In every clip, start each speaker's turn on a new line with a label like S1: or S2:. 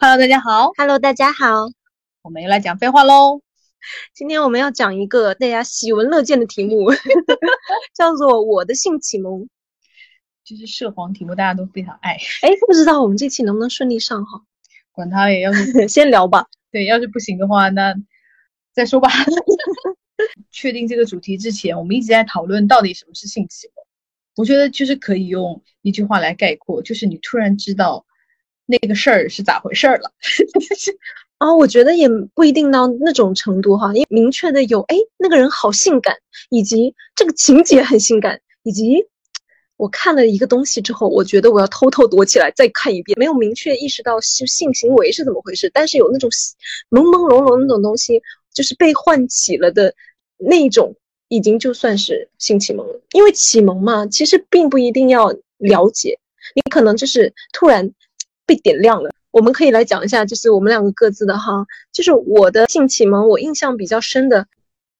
S1: Hello，大家好
S2: ，Hello，大家好，
S1: 我们又来讲废话喽。
S2: 今天我们要讲一个大家喜闻乐见的题目，叫做“我的性启蒙
S1: 就是涉黄题目，大家都非常爱，”。
S2: 哎，不知道我们这期能不能顺利上哈？
S1: 管他也。要是
S2: 先聊吧。
S1: 对，要是不行的话，那再说吧。确定这个主题之前，我们一直在讨论到底什么是性启蒙。我觉得就是可以用一句话来概括，就是你突然知道那个事儿是咋回事儿了。
S2: 啊、我觉得也不一定到那种程度哈，因为明确的有，哎，那个人好性感，以及这个情节很性感，以及我看了一个东西之后，我觉得我要偷偷躲起来再看一遍，没有明确意识到性性行为是怎么回事，但是有那种朦朦胧胧那种东西，就是被唤起了的那种，已经就算是性启蒙了。因为启蒙嘛，其实并不一定要了解，你可能就是突然被点亮了。我们可以来讲一下，就是我们两个各自的哈，就是我的性启蒙，我印象比较深的，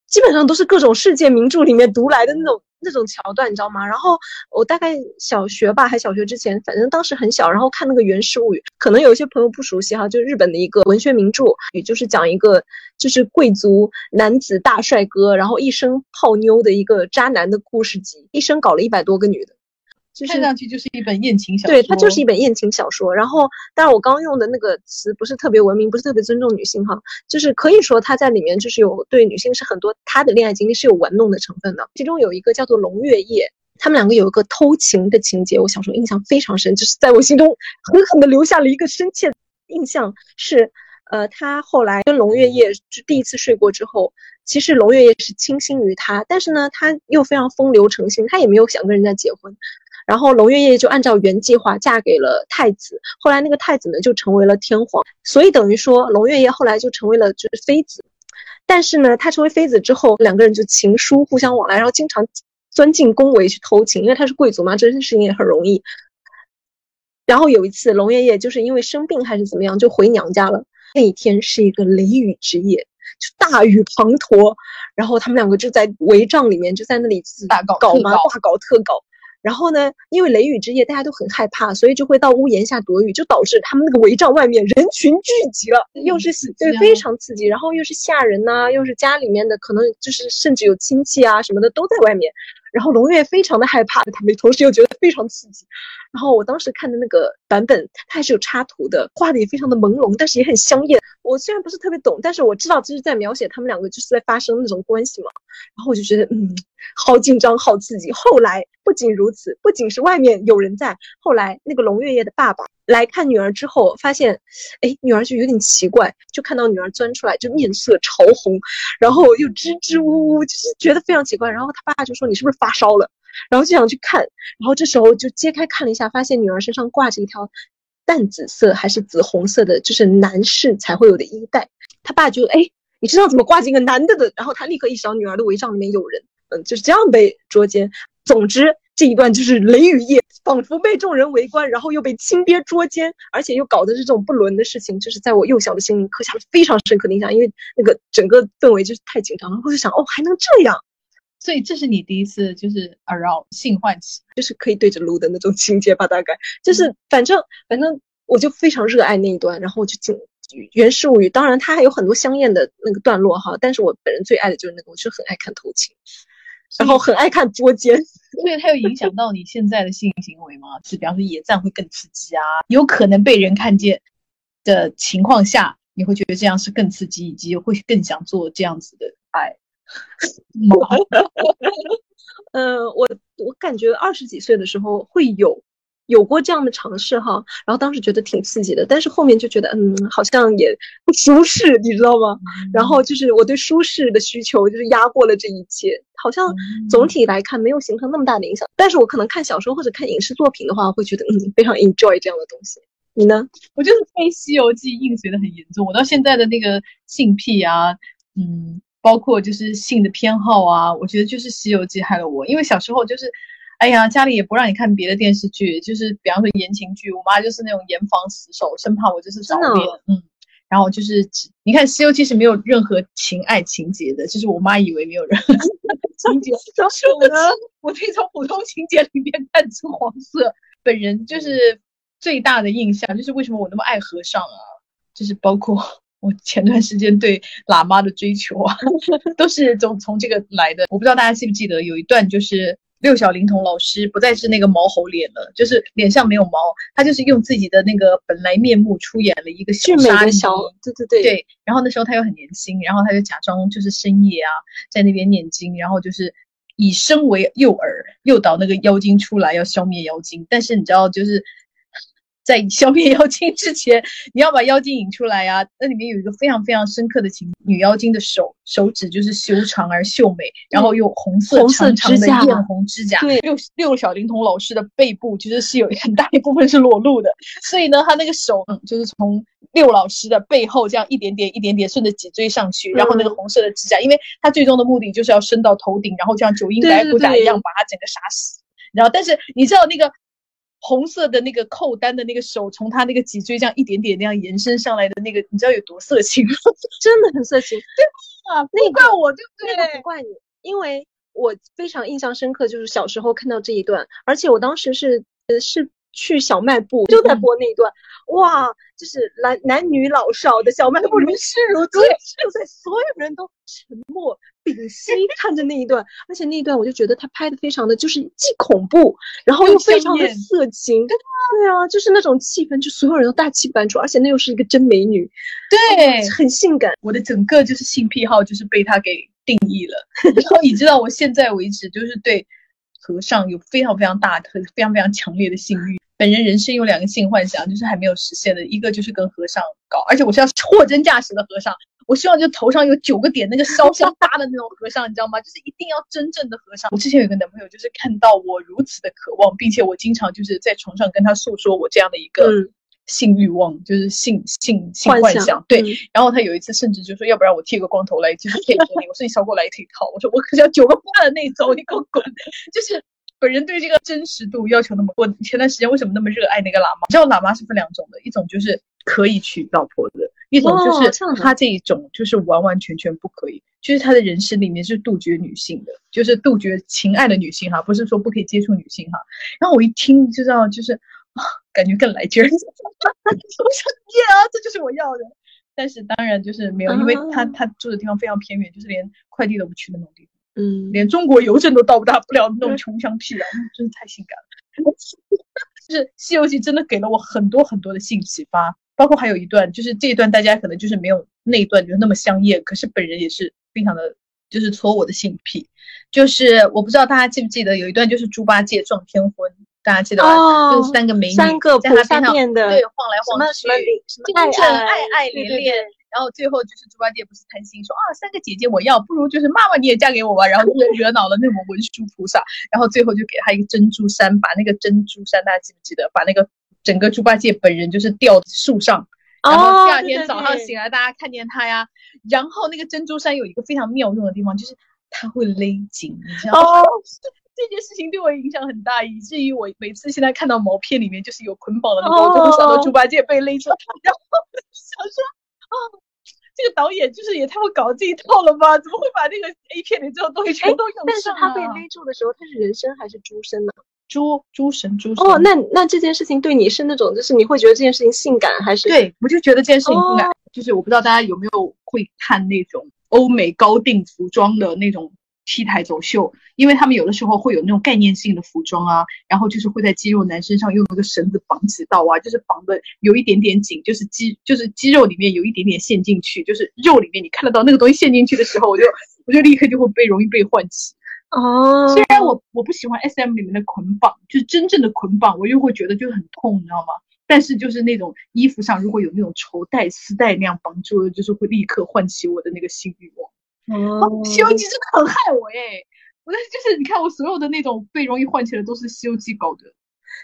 S2: 基本上都是各种世界名著里面读来的那种那种桥段，你知道吗？然后我大概小学吧，还小学之前，反正当时很小，然后看那个《源氏物语》，可能有一些朋友不熟悉哈，就是日本的一个文学名著，也就是讲一个就是贵族男子大帅哥，然后一生泡妞的一个渣男的故事集，一生搞了一百多个女的。就是
S1: 看上去就是一本艳情小说，
S2: 对，它就是一本艳情小说。然后，但是我刚用的那个词不是特别文明，不是特别尊重女性哈，就是可以说它在里面就是有对女性是很多她的恋爱经历是有玩弄的成分的。其中有一个叫做龙月夜，他们两个有一个偷情的情节，我小时候印象非常深，就是在我心中狠狠的留下了一个深切印象。是，呃，他后来跟龙月夜就第一次睡过之后，其实龙月夜是倾心于他，但是呢，他又非常风流成性，他也没有想跟人家结婚。然后龙月夜就按照原计划嫁给了太子，后来那个太子呢就成为了天皇，所以等于说龙月夜后来就成为了就是妃子。但是呢，他成为妃子之后，两个人就情书互相往来，然后经常钻进宫闱去偷情，因为他是贵族嘛，这件事情也很容易。然后有一次，龙月夜就是因为生病还是怎么样，就回娘家了。那一天是一个雷雨之夜，就大雨滂沱，然后他们两个就在帷帐里面就在那里
S1: 大搞
S2: 搞嘛，大搞特搞。然后呢，因为雷雨之夜，大家都很害怕，所以就会到屋檐下躲雨，就导致他们那个围帐外面人群聚集了，又是
S1: 刺激啊
S2: 对非常刺激，然后又是吓人呐、又是家里面的，可能就是甚至有亲戚啊什么的都在外面。然后龙月非常的害怕，他们同时又觉得非常刺激。然后我当时看的那个版本，它还是有插图的，画的也非常的朦胧，但是也很香艳。我虽然不是特别懂，但是我知道这是在描写他们两个就是在发生那种关系嘛。然后我就觉得，嗯，好紧张，好刺激。后来不仅如此，不仅是外面有人在，后来那个龙月夜的爸爸来看女儿之后，发现，哎，女儿就有点奇怪，就看到女儿钻出来，就面色潮红，然后又支支吾吾，就是觉得非常奇怪。然后他爸就说：“你是不是发烧了？”然后就想去看，然后这时候就揭开看了一下，发现女儿身上挂着一条淡紫色还是紫红色的，就是男士才会有的衣带。他爸就哎，你身上怎么挂着一个男的的？然后他立刻意识到女儿的围帐里面有人，嗯，就是这样被捉奸。总之这一段就是雷雨夜，仿佛被众人围观，然后又被亲爹捉奸，而且又搞的这种不伦的事情，就是在我幼小的心灵刻下了非常深刻的印象，因为那个整个氛围就是太紧张了，我就想哦，还能这样。
S1: 所以这是你第一次就是 around 性唤起，
S2: 就是可以对着撸的那种情节吧，大概。就是反正反正我就非常热爱那一段，然后我就进《源氏物语》，当然它还有很多香艳的那个段落哈，但是我本人最爱的就是那个，我就很爱看偷情，然后很爱看捉奸，
S1: 所以它有影响到你现在的性行为吗？是比方说野战会更刺激啊，有可能被人看见的情况下，你会觉得这样是更刺激，以及会更想做这样子的爱 吗？
S2: 嗯，我我感觉二十几岁的时候会有有过这样的尝试哈，然后当时觉得挺刺激的，但是后面就觉得嗯，好像也不舒适，你知道吗？然后就是我对舒适的需求就是压过了这一切，好像总体来看没有形成那么大的影响。但是我可能看小说或者看影视作品的话，会觉得嗯非常 enjoy 这样的东西。你呢？
S1: 我就是被《西游记》硬随的很严重，我到现在的那个性癖啊，嗯，包括就是性的偏好啊，我觉得就是《西游记》害了我，因为小时候就是。哎呀，家里也不让你看别的电视剧，就是比方说言情剧，我妈就是那种严防死守，生怕我就是早
S2: 真的
S1: 恋，嗯，然后就是你看《西游记》是没有任何情爱情节的，就是我妈以为没有任何 情节，
S2: 小
S1: 殊不知我可以从普通情节里面看出黄色。本人就是最大的印象就是为什么我那么爱和尚啊？就是包括我前段时间对喇嘛的追求啊，都是从从这个来的。我不知道大家记不记得有一段就是。六小龄童老师不再是那个毛猴脸了，就是脸上没有毛，他就是用自己的那个本来面目出演了一个
S2: 小沙的小，对对对
S1: 对。然后那时候他又很年轻，然后他就假装就是深夜啊，在那边念经，然后就是以身为诱饵，诱导那个妖精出来要消灭妖精。但是你知道，就是。在消灭妖精之前，你要把妖精引出来呀。那里面有一个非常非常深刻的情，女妖精的手手指就是修长而秀美，然后用红色长长的艳红指甲。
S2: 对，
S1: 六六小龄童老师的背部其实是有很大一部分是裸露的，所以呢，他那个手嗯，就是从六老师的背后这样一点点一点点顺着脊椎上去，然后那个红色的指甲，因为他最终的目的就是要伸到头顶，然后像九阴白骨爪一样把他整个杀死。然后，但是你知道那个。红色的那个扣单的那个手，从他那个脊椎这样一点点那样延伸上来的那个，你知道有多色情吗？
S2: 真的很色情，
S1: 对啊，不怪我，对不对？
S2: 不怪你，因为我非常印象深刻，就是小时候看到这一段，而且我当时是呃是去小卖部就在播那一段，哇，就是男男女老少的小卖部如痴如醉，就在所有人都沉默。屏息看着那一段，而且那一段我就觉得他拍的非常的就是既恐怖，然后又非常的色情，对啊，就是那种气氛，就所有人都大气搬出，而且那又是一个真美女，
S1: 对，
S2: 很性感。
S1: 我的整个就是性癖好就是被他给定义了。然后你知道，我现在为止就是对和尚有非常非常大的、非常非常强烈的性欲。本人人生有两个性幻想，就是还没有实现的，一个就是跟和尚搞，而且我是要货真价实的和尚。我希望就头上有九个点，那个烧香搭的那种和尚，你知道吗？就是一定要真正的和尚。我之前有一个男朋友，就是看到我如此的渴望，并且我经常就是在床上跟他诉说我这样的一个性欲望，就是性性性幻想。对，然后他有一次甚至就说，要不然我剃个光头来，就是配合你。我说你少给我来一套。我说我可是要九个半的那种，你给我滚。就是本人对这个真实度要求那么，我前段时间为什么那么热爱那个喇嘛？你知道喇嘛是分两种的，一种就是可以娶老婆的。一种就是他这一种就是完完全全不可以，就是他的人生里面是杜绝女性的，就是杜绝情爱的女性哈，不是说不可以接触女性哈。然后我一听就知道，就是啊，感觉更来劲儿，我想耶啊，这就是我要的。但是当然就是没有，因为他他住的地方非常偏远，就是连快递都不去的那种地方，嗯，连中国邮政都到不达不了那种穷乡僻壤，真是太性感了。就是《西游记》真的给了我很多很多的性启发。包括还有一段，就是这一段大家可能就是没有那一段就那么香艳，可是本人也是非常的，就是戳我的性癖。就是我不知道大家记不记得有一段，就是猪八戒撞天婚，大家记得吗？就是三个美女
S2: 三个
S1: 在他边上
S2: 的
S1: 对晃来晃去，
S2: 爱
S1: 爱爱爱连连。然后最后就是猪八戒不是贪心说啊，三个姐姐我要，不如就是妈妈你也嫁给我吧。然后惹惹恼了那种文殊菩萨，然后最后就给他一个珍珠山，把那个珍珠山大家记不记得？把那个。整个猪八戒本人就是吊树上，然后第二天早上醒来，大家看见他呀。然后那个珍珠山有一个非常妙用的地方，就是它会勒紧，你知道吗？这件事情对我影响很大，以至于我每次现在看到毛片里面就是有捆绑的那个，我都会想到猪八戒被勒住，然后 想说，哦，这个导演就是也太会搞这一套了吧？怎么会把那个 A 片里这种东西全都用上？
S2: 但是他被勒住的时候，他是人身还是猪身呢？
S1: 猪猪神猪神
S2: 哦，那那这件事情对你是那种，就是你会觉得这件事情性感还是？
S1: 对，我就觉得这件事情性感，就是我不知道大家有没有会看那种欧美高定服装的那种 T 台走秀，因为他们有的时候会有那种概念性的服装啊，然后就是会在肌肉男身上用那个绳子绑几道啊，就是绑的有一点点紧，就是肌就是肌肉里面有一点点陷进去，就是肉里面你看得到那个东西陷进去的时候，我就我就立刻就会被容易被唤起。
S2: 哦，
S1: 虽然我我不喜欢 S M 里面的捆绑，就是真正的捆绑，我又会觉得就很痛，你知道吗？但是就是那种衣服上如果有那种绸带、丝带那样绑住，就是会立刻唤起我的那个性欲望。哦，西游记真的很害我耶！我的就是你看我所有的那种被容易唤起的都是西游记搞的，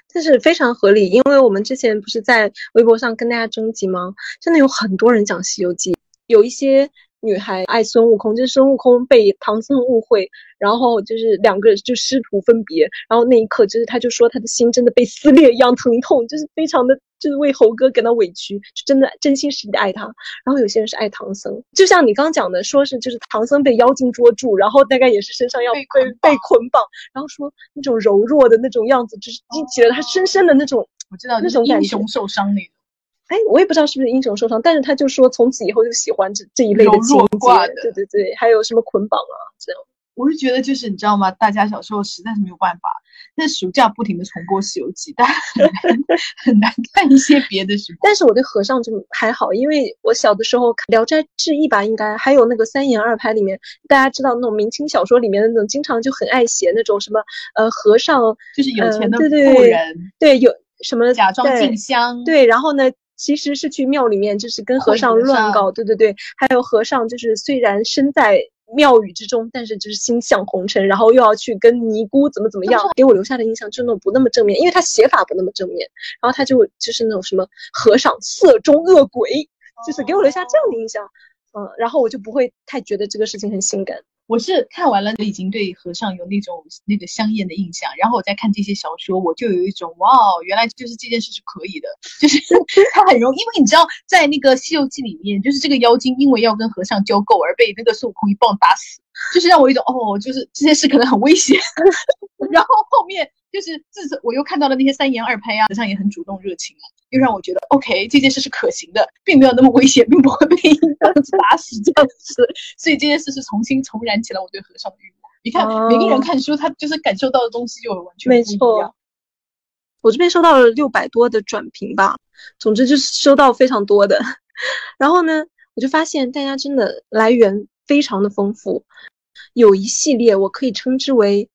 S2: 这是非常合理，因为我们之前不是在微博上跟大家征集吗？真的有很多人讲西游记，有一些。女孩爱孙悟空，就是孙悟空被唐僧误会，然后就是两个人就师徒分别，然后那一刻就是他就说他的心真的被撕裂一样疼痛，就是非常的就是为猴哥感到委屈，就真的真心实意的爱他。然后有些人是爱唐僧，就像你刚讲的，说是就是唐僧被妖精捉住，然后大概也是身上要被被捆绑，然后说那种柔弱的那种样子，就是激起了他深深的那种
S1: 我知道
S2: 那种
S1: 英雄受伤那种。
S2: 哎，哎，我也不知道是不是英雄受伤，但是他就说从此以后就喜欢这这一类的情节，对对对，还有什么捆绑啊这样。
S1: 我是觉得就是你知道吗？大家小时候实在是没有办法，那暑假不停的重播《西游记》，但很难 很难看一些别的书。
S2: 但是我对和尚就还好，因为我小的时候看《聊斋志异》吧，应该还有那个三言二拍里面，大家知道那种明清小说里面的那种，经常就很爱写那种什么呃和尚，
S1: 就是有钱的
S2: 富
S1: 人，
S2: 对有什么
S1: 假装进香，
S2: 对，然后呢，其实是去庙里面就是跟和尚乱搞，对对对，还有和尚就是虽然身在。庙宇之中，但是就是心向红尘，然后又要去跟尼姑怎么怎么样，给我留下的印象就那种不那么正面，因为他写法不那么正面，然后他就就是那种什么和尚色中恶鬼，就是给我留下这样的印象，嗯，然后我就不会太觉得这个事情很性感。
S1: 我是看完了，已经对和尚有那种那个香艳的印象，然后我再看这些小说，我就有一种哇，原来就是这件事是可以的，就是 他很容，因为你知道，在那个《西游记》里面，就是这个妖精因为要跟和尚交媾而被那个孙悟空一棒打死，就是让我一种哦，就是这件事可能很危险 然后后面。就是自从我又看到了那些三言二拍啊，好像也很主动热情啊，又让我觉得 OK，这件事是可行的，并没有那么危险，并不会被一棒子打死这样子，所以这件事是重新重燃起了我对和尚的欲望。你看，每个人看书，他就是感受到的东西就完全不一样。
S2: 我这边收到了六百多的转评吧，总之就是收到非常多的。然后呢，我就发现大家真的来源非常的丰富，有一系列我可以称之为。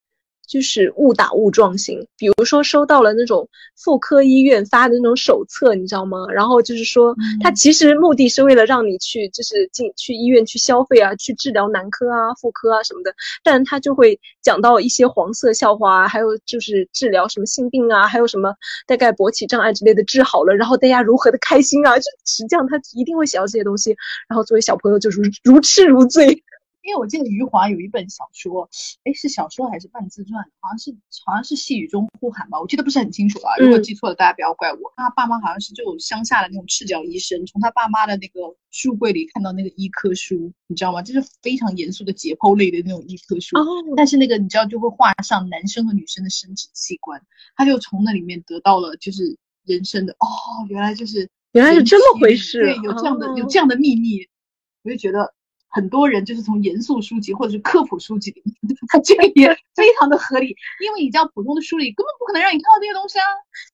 S2: 就是误打误撞型，比如说收到了那种妇科医院发的那种手册，你知道吗？然后就是说，他其实目的是为了让你去，就是进去医院去消费啊，去治疗男科啊、妇科啊什么的，但他就会讲到一些黄色笑话啊，还有就是治疗什么性病啊，还有什么大概勃起障碍之类的治好了，然后大家如何的开心啊，就实际上他一定会写到这些东西，然后作为小朋友就是如痴如醉。
S1: 因为我记得余华有一本小说，哎，是小说还是半自传？好像是好像是细雨中呼喊吧，我记得不是很清楚啊。如果记错了，大家不要怪我。他爸妈好像是就乡下的那种赤脚医生，从他爸妈的那个书柜里看到那个医科书，你知道吗？就是非常严肃的解剖类的那种医科书。哦。但是那个你知道就会画上男生和女生的生殖器官，他就从那里面得到了就是人生的哦，原来就是
S2: 原来是这么回事，
S1: 对，有这样的有这样的秘密，我就觉得。很多人就是从严肃书籍或者是科普书籍里面，这个也非常的合理，因为你这样普通的书里根本不可能让你看到这些东西啊。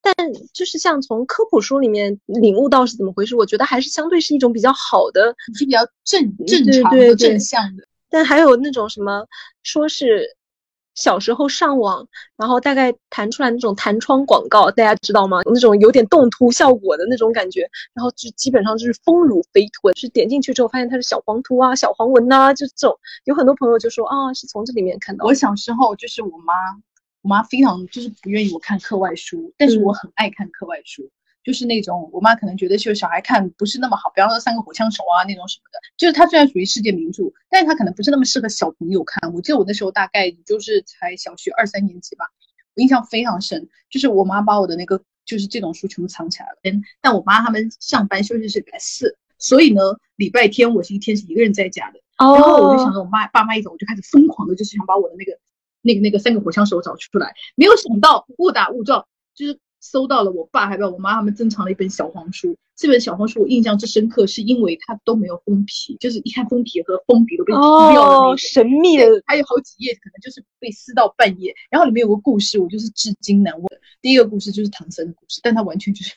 S2: 但就是像从科普书里面领悟到是怎么回事，我觉得还是相对是一种比较好的，
S1: 是比较正正常的正向的。
S2: 但还有那种什么说是。小时候上网，然后大概弹出来那种弹窗广告，大家知道吗？那种有点动图效果的那种感觉，然后就基本上就是丰乳肥臀。是点进去之后发现它是小黄图啊、小黄文呐，就这种。有很多朋友就说啊，是从这里面看到。
S1: 我小时候就是我妈，我妈非常就是不愿意我看课外书，但是我很爱看课外书。就是那种我妈可能觉得就是小孩看不是那么好，比方说三个火枪手啊那种什么的，就是它虽然属于世界名著，但是它可能不是那么适合小朋友看。我记得我那时候大概就是才小学二三年级吧，我印象非常深，就是我妈把我的那个就是这种书全部藏起来了。嗯，但我妈他们上班休息是礼拜四，所以呢礼拜天我是一天是一个人在家的。哦。然后我就想着我妈爸妈一走，我就开始疯狂的就是想把我的那个那个那个三个火枪手找出来，没有想到误打误撞就是。搜到了我爸还有我妈他们珍藏了一本小黄书，这本小黄书我印象最深刻，是因为它都没有封皮，就是一看封皮和封笔都被撕掉了那种
S2: 神秘的，
S1: 还有好几页可能就是被撕到半页，然后里面有个故事，我就是至今难忘。第一个故事就是唐僧的故事，但它完全就是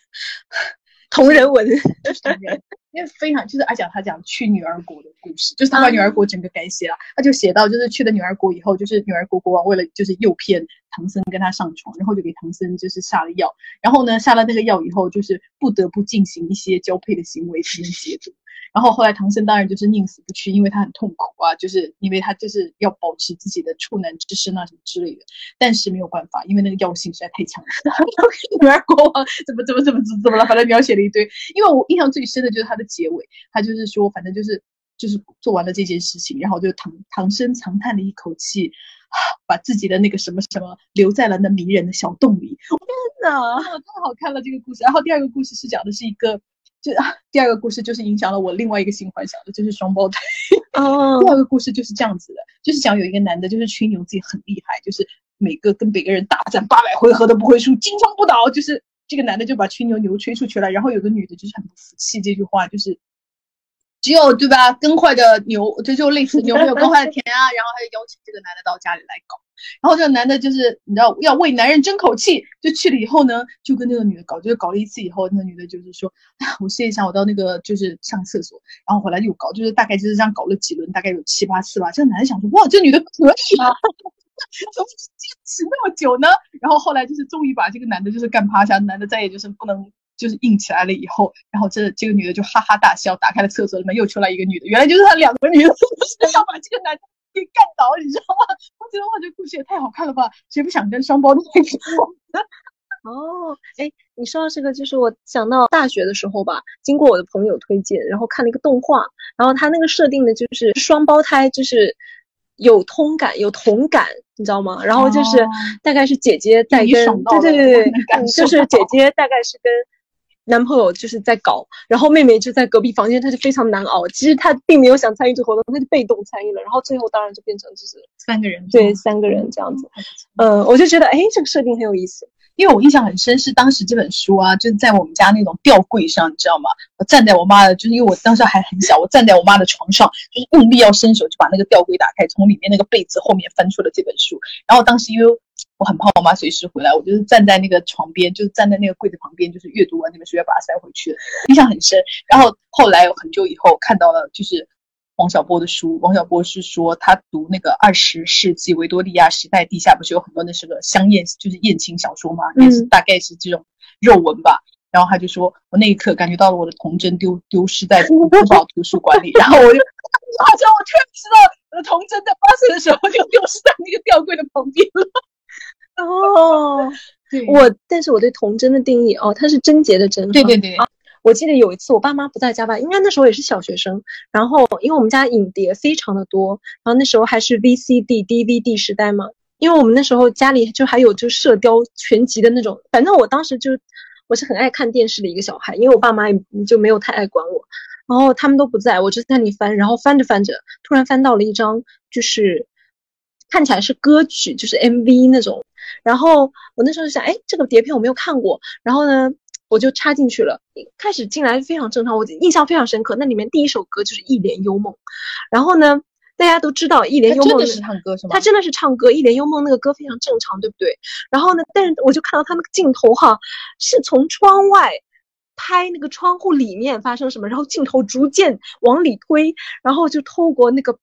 S2: 同人文，
S1: 因为非常就是阿讲他讲去女儿国的故事，就是他把女儿国整个改写了，他就写到就是去了女儿国以后，就是女儿国国王为了就是诱骗唐僧跟他上床，然后就给唐僧就是下了药，然后呢下了那个药以后，就是不得不进行一些交配的行为才能解毒。然后后来唐僧当然就是宁死不屈，因为他很痛苦啊，就是因为他就是要保持自己的处男之身啊什么之类的。但是没有办法，因为那个药性实在太强了。女儿国王怎么怎么怎么怎么了？反正描写了一堆。因为我印象最深的就是他的结尾，他就是说，反正就是就是做完了这件事情，然后就唐唐僧长叹了一口气，把自己的那个什么什么留在了那迷人的小洞里。天哪，太好看了这个故事。然后第二个故事是讲的是一个。就第二个故事就是影响了我另外一个新幻想的，就是双胞胎。哦，第二个故事就是这样子的，就是讲有一个男的，就是吹牛自己很厉害，就是每个跟每个人大战八百回合都不会输，金枪不倒，就是这个男的就把吹牛牛吹出去了，然后有个女的就是很不服气这句话，就是只有对吧，耕坏的牛，这就类似牛没有耕坏的田啊，然后他就邀请这个男的到家里来搞。然后这个男的就是你知道要为男人争口气，就去了以后呢，就跟那个女的搞，就是搞了一次以后，那个女的就是说，哎，我试一下，我到那个就是上厕所，然后回来又搞，就是大概就是这样搞了几轮，大概有七八次吧。这个男的想说，哇，这女的可以啊，怎么坚持那么久呢？然后后来就是终于把这个男的就是干趴下，男的再也就是不能就是硬起来了以后，然后这这个女的就哈哈大笑，打开了厕所里面又出来一个女的，原来就是他两个女的 要把这个男的。给干倒，你知道吗？我觉得哇，这故事也太好看了吧！谁不想跟双胞胎？
S2: 哦，哎，你说到这个，就是我想到大学的时候吧，经过我的朋友推荐，然后看了一个动画，然后他那个设定的就是双胞胎，就是有通感、有同感，你知道吗？然后就是大概是姐姐在跟，对对对对，就是姐姐大概是跟。男朋友就是在搞，然后妹妹就在隔壁房间，她就非常难熬。其实她并没有想参与这活动，她就被动参与了。然后最后当然就变成就是
S1: 三个人，
S2: 对，三个人这样子。嗯，我就觉得哎，这个设定很有意思。
S1: 因为我印象很深，是当时这本书啊，就是在我们家那种吊柜上，你知道吗？我站在我妈的，就是因为我当时还很小，我站在我妈的床上，就是用力要伸手就把那个吊柜打开，从里面那个被子后面翻出了这本书。然后当时因为我很怕我妈随时回来，我就是站在那个床边，就是站在那个柜子旁边，就是阅读完那本书要把它塞回去，印象很深。然后后来很久以后看到了，就是。王小波的书，王小波是说他读那个二十世纪维多利亚时代地下不是有很多那是个香艳，就是艳情小说嘛，也是大概是这种肉文吧。然后他就说，我那一刻感觉到了我的童真丢丢失在珠宝图书馆里，然后我就好像我突然知道我的童真在八岁的时候就丢失在那个吊柜的旁边了。
S2: 哦，
S1: 对，
S2: 我但是我对童真的定义哦，它是贞洁的贞，
S1: 对对对。
S2: 我记得有一次我爸妈不在家吧，应该那时候也是小学生。然后因为我们家影碟非常的多，然后那时候还是 VCD、DVD 时代嘛。因为我们那时候家里就还有就射雕全集的那种。反正我当时就我是很爱看电视的一个小孩，因为我爸妈也就没有太爱管我。然后他们都不在，我就在那里翻，然后翻着翻着，突然翻到了一张就是看起来是歌曲，就是 MV 那种。然后我那时候就想，哎，这个碟片我没有看过。然后呢？我就插进去了，开始进来非常正常，我印象非常深刻。那里面第一首歌就是《一帘幽梦》，然后呢，大家都知道《一帘幽梦》
S1: 真的是唱歌是吗？
S2: 他真的是唱歌，《一帘幽梦》那个歌非常正常，对不对？然后呢，但是我就看到他那个镜头哈，是从窗外拍那个窗户里面发生什么，然后镜头逐渐往里推，然后就透过那个。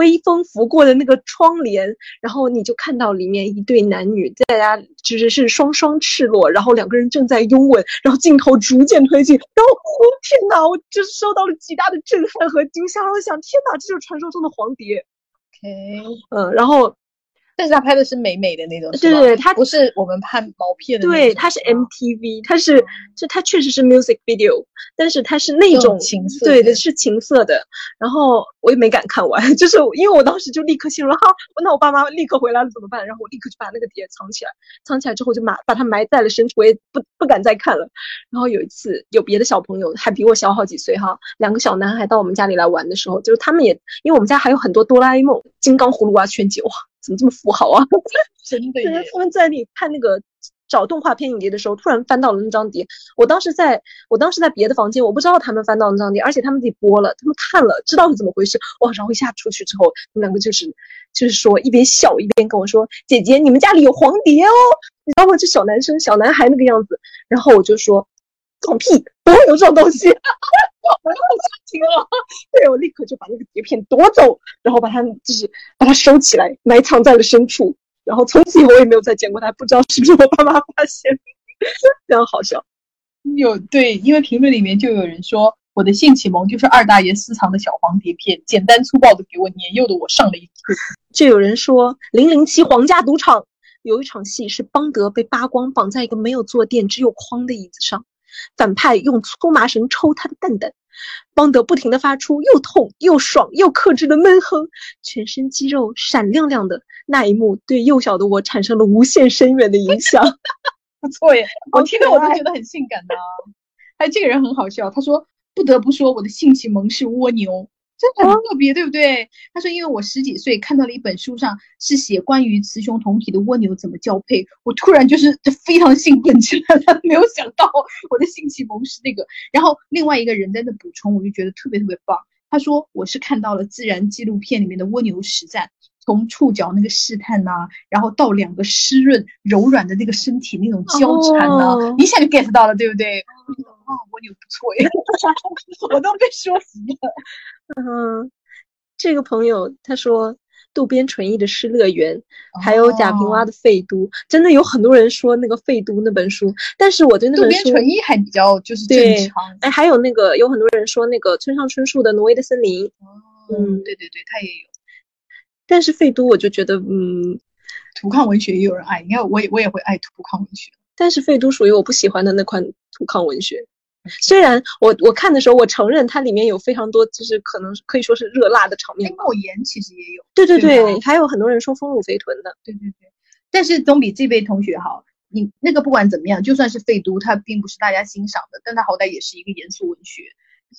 S2: 微风拂过的那个窗帘，然后你就看到里面一对男女，大家其实是双双赤裸，然后两个人正在拥吻，然后镜头逐渐推进，然后天哪，我就是受到了极大的震撼和惊吓，我想天哪，这就是传说中的黄蝶。
S1: OK，
S2: 嗯，然后。
S1: 但是他拍的是美美的那种，
S2: 对对，他
S1: 不是我们拍毛片的，
S2: 对，他是 MTV，他是，就他确实是 music video，但是他是那种
S1: 情色，
S2: 对的，是情色的。然后我也没敢看完，就是因为我当时就立刻陷入哈，那我爸妈立刻回来了怎么办？然后我立刻就把那个碟藏起来，藏起来之后就埋把它埋在了深处，我也不不敢再看了。然后有一次有别的小朋友还比我小好几岁哈，两个小男孩到我们家里来玩的时候，就是他们也因为我们家还有很多哆啦 A 梦、金刚葫芦娃全集哇。怎么这么富豪啊！
S1: 真的，
S2: 他们在那里看那个找动画片影碟的时候，突然翻到了那张碟。我当时在，我当时在别的房间，我不知道他们翻到那张碟，而且他们自己播了，他们看了，知道是怎么回事。哇！然后一下出去之后，他们两个就是就是说一边笑一边跟我说：“姐姐，你们家里有黄碟哦。”你知道吗？这小男生、小男孩那个样子。然后我就说：“放屁，不会有这种东西。” 我又听了，对我立刻就把那个碟片夺走，然后把它就是把它收起来，埋藏在了深处。然后从此以后我也没有再见过它，不知道是不是我爸妈发现，非常好笑。
S1: 有对，因为评论里面就有人说，我的性启蒙就是二大爷私藏的小黄碟片，简单粗暴的给我年幼的我上了一课。
S2: 就有人说，零零七皇家赌场有一场戏是邦德被扒光，绑在一个没有坐垫、只有框的椅子上。反派用粗麻绳抽他的蛋蛋，邦德不停地发出又痛又爽又克制的闷哼，全身肌肉闪亮亮的。那一幕对幼小的我产生了无限深远的影响。
S1: 不错耶，我听着我都觉得很性感呢。哎，这个人很好笑，他说：“不得不说，我的性启蒙是蜗牛。”真的很特别，对不对？他说，因为我十几岁看到了一本书上是写关于雌雄同体的蜗牛怎么交配，我突然就是非常兴奋起来了，没有想到我的性启蒙是那个。然后另外一个人在那补充，我就觉得特别特别棒。他说，我是看到了自然纪录片里面的蜗牛实战。从触角那个试探呐，然后到两个湿润柔软的那个身体那种交缠呐，一下就 get 到了，对不对？哇，蜗牛不错耶，我都被说服了。
S2: 嗯，这个朋友他说渡边淳一的《失乐园》，还有贾平凹的《废都》，真的有很多人说那个《废都》那本书，但是我对那本
S1: 书渡边淳一还比较就是正常。
S2: 哎，还有那个有很多人说那个村上春树的《挪威的森林》。
S1: 嗯，对对对，他也有。
S2: 但是废都我就觉得，嗯，
S1: 土抗文学也有人爱，你看我也我也会爱土抗文学。
S2: 但是废都属于我不喜欢的那款土抗文学。虽然我我看的时候，我承认它里面有非常多，就是可能可以说是热辣的场面。
S1: 莫言其实也有。
S2: 对对对，还有很多人说丰乳肥臀的。
S1: 对对对。但是总比这位同学好。你那个不管怎么样，就算是废都，它并不是大家欣赏的，但它好歹也是一个严肃文学。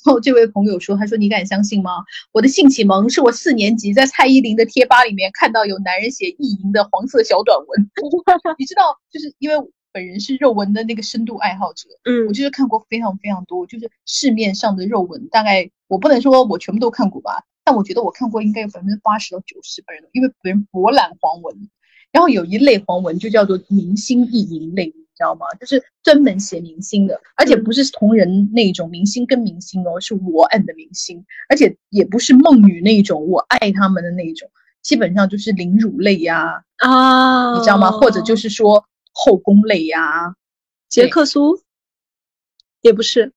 S1: 然后这位朋友说：“他说你敢相信吗？我的性启蒙是我四年级在蔡依林的贴吧里面看到有男人写意淫的黄色小短文。你知道，就是因为本人是肉文的那个深度爱好者，嗯，我就是看过非常非常多，就是市面上的肉文，大概我不能说我全部都看过吧，但我觉得我看过应该有百分之八十到九十本人，因为本人博览黄文。然后有一类黄文就叫做明星意淫类。”你知道吗？就是专门写明星的，而且不是同人那种明星跟明星哦，是我爱的明星，而且也不是梦女那种我爱他们的那种，基本上就是凌辱类呀啊，你知道吗？或者就是说后宫类呀，
S2: 杰克苏也不是，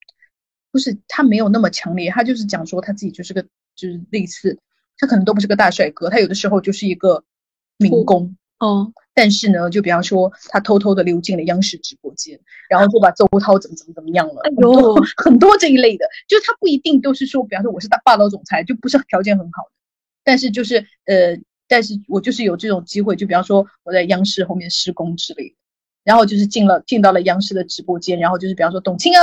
S1: 不是他没有那么强烈，他就是讲说他自己就是个就是类似，他可能都不是个大帅哥，他有的时候就是一个民工哦。但是呢，就比方说，他偷偷的溜进了央视直播间，然后就把周涛怎么怎么怎么样了，很多很多这一类的，就是他不一定都是说，比方说我是大霸道总裁，就不是条件很好的，但是就是呃，但是我就是有这种机会，就比方说我在央视后面施工之类的。然后就是进了进到了央视的直播间，然后就是比方说董卿啊、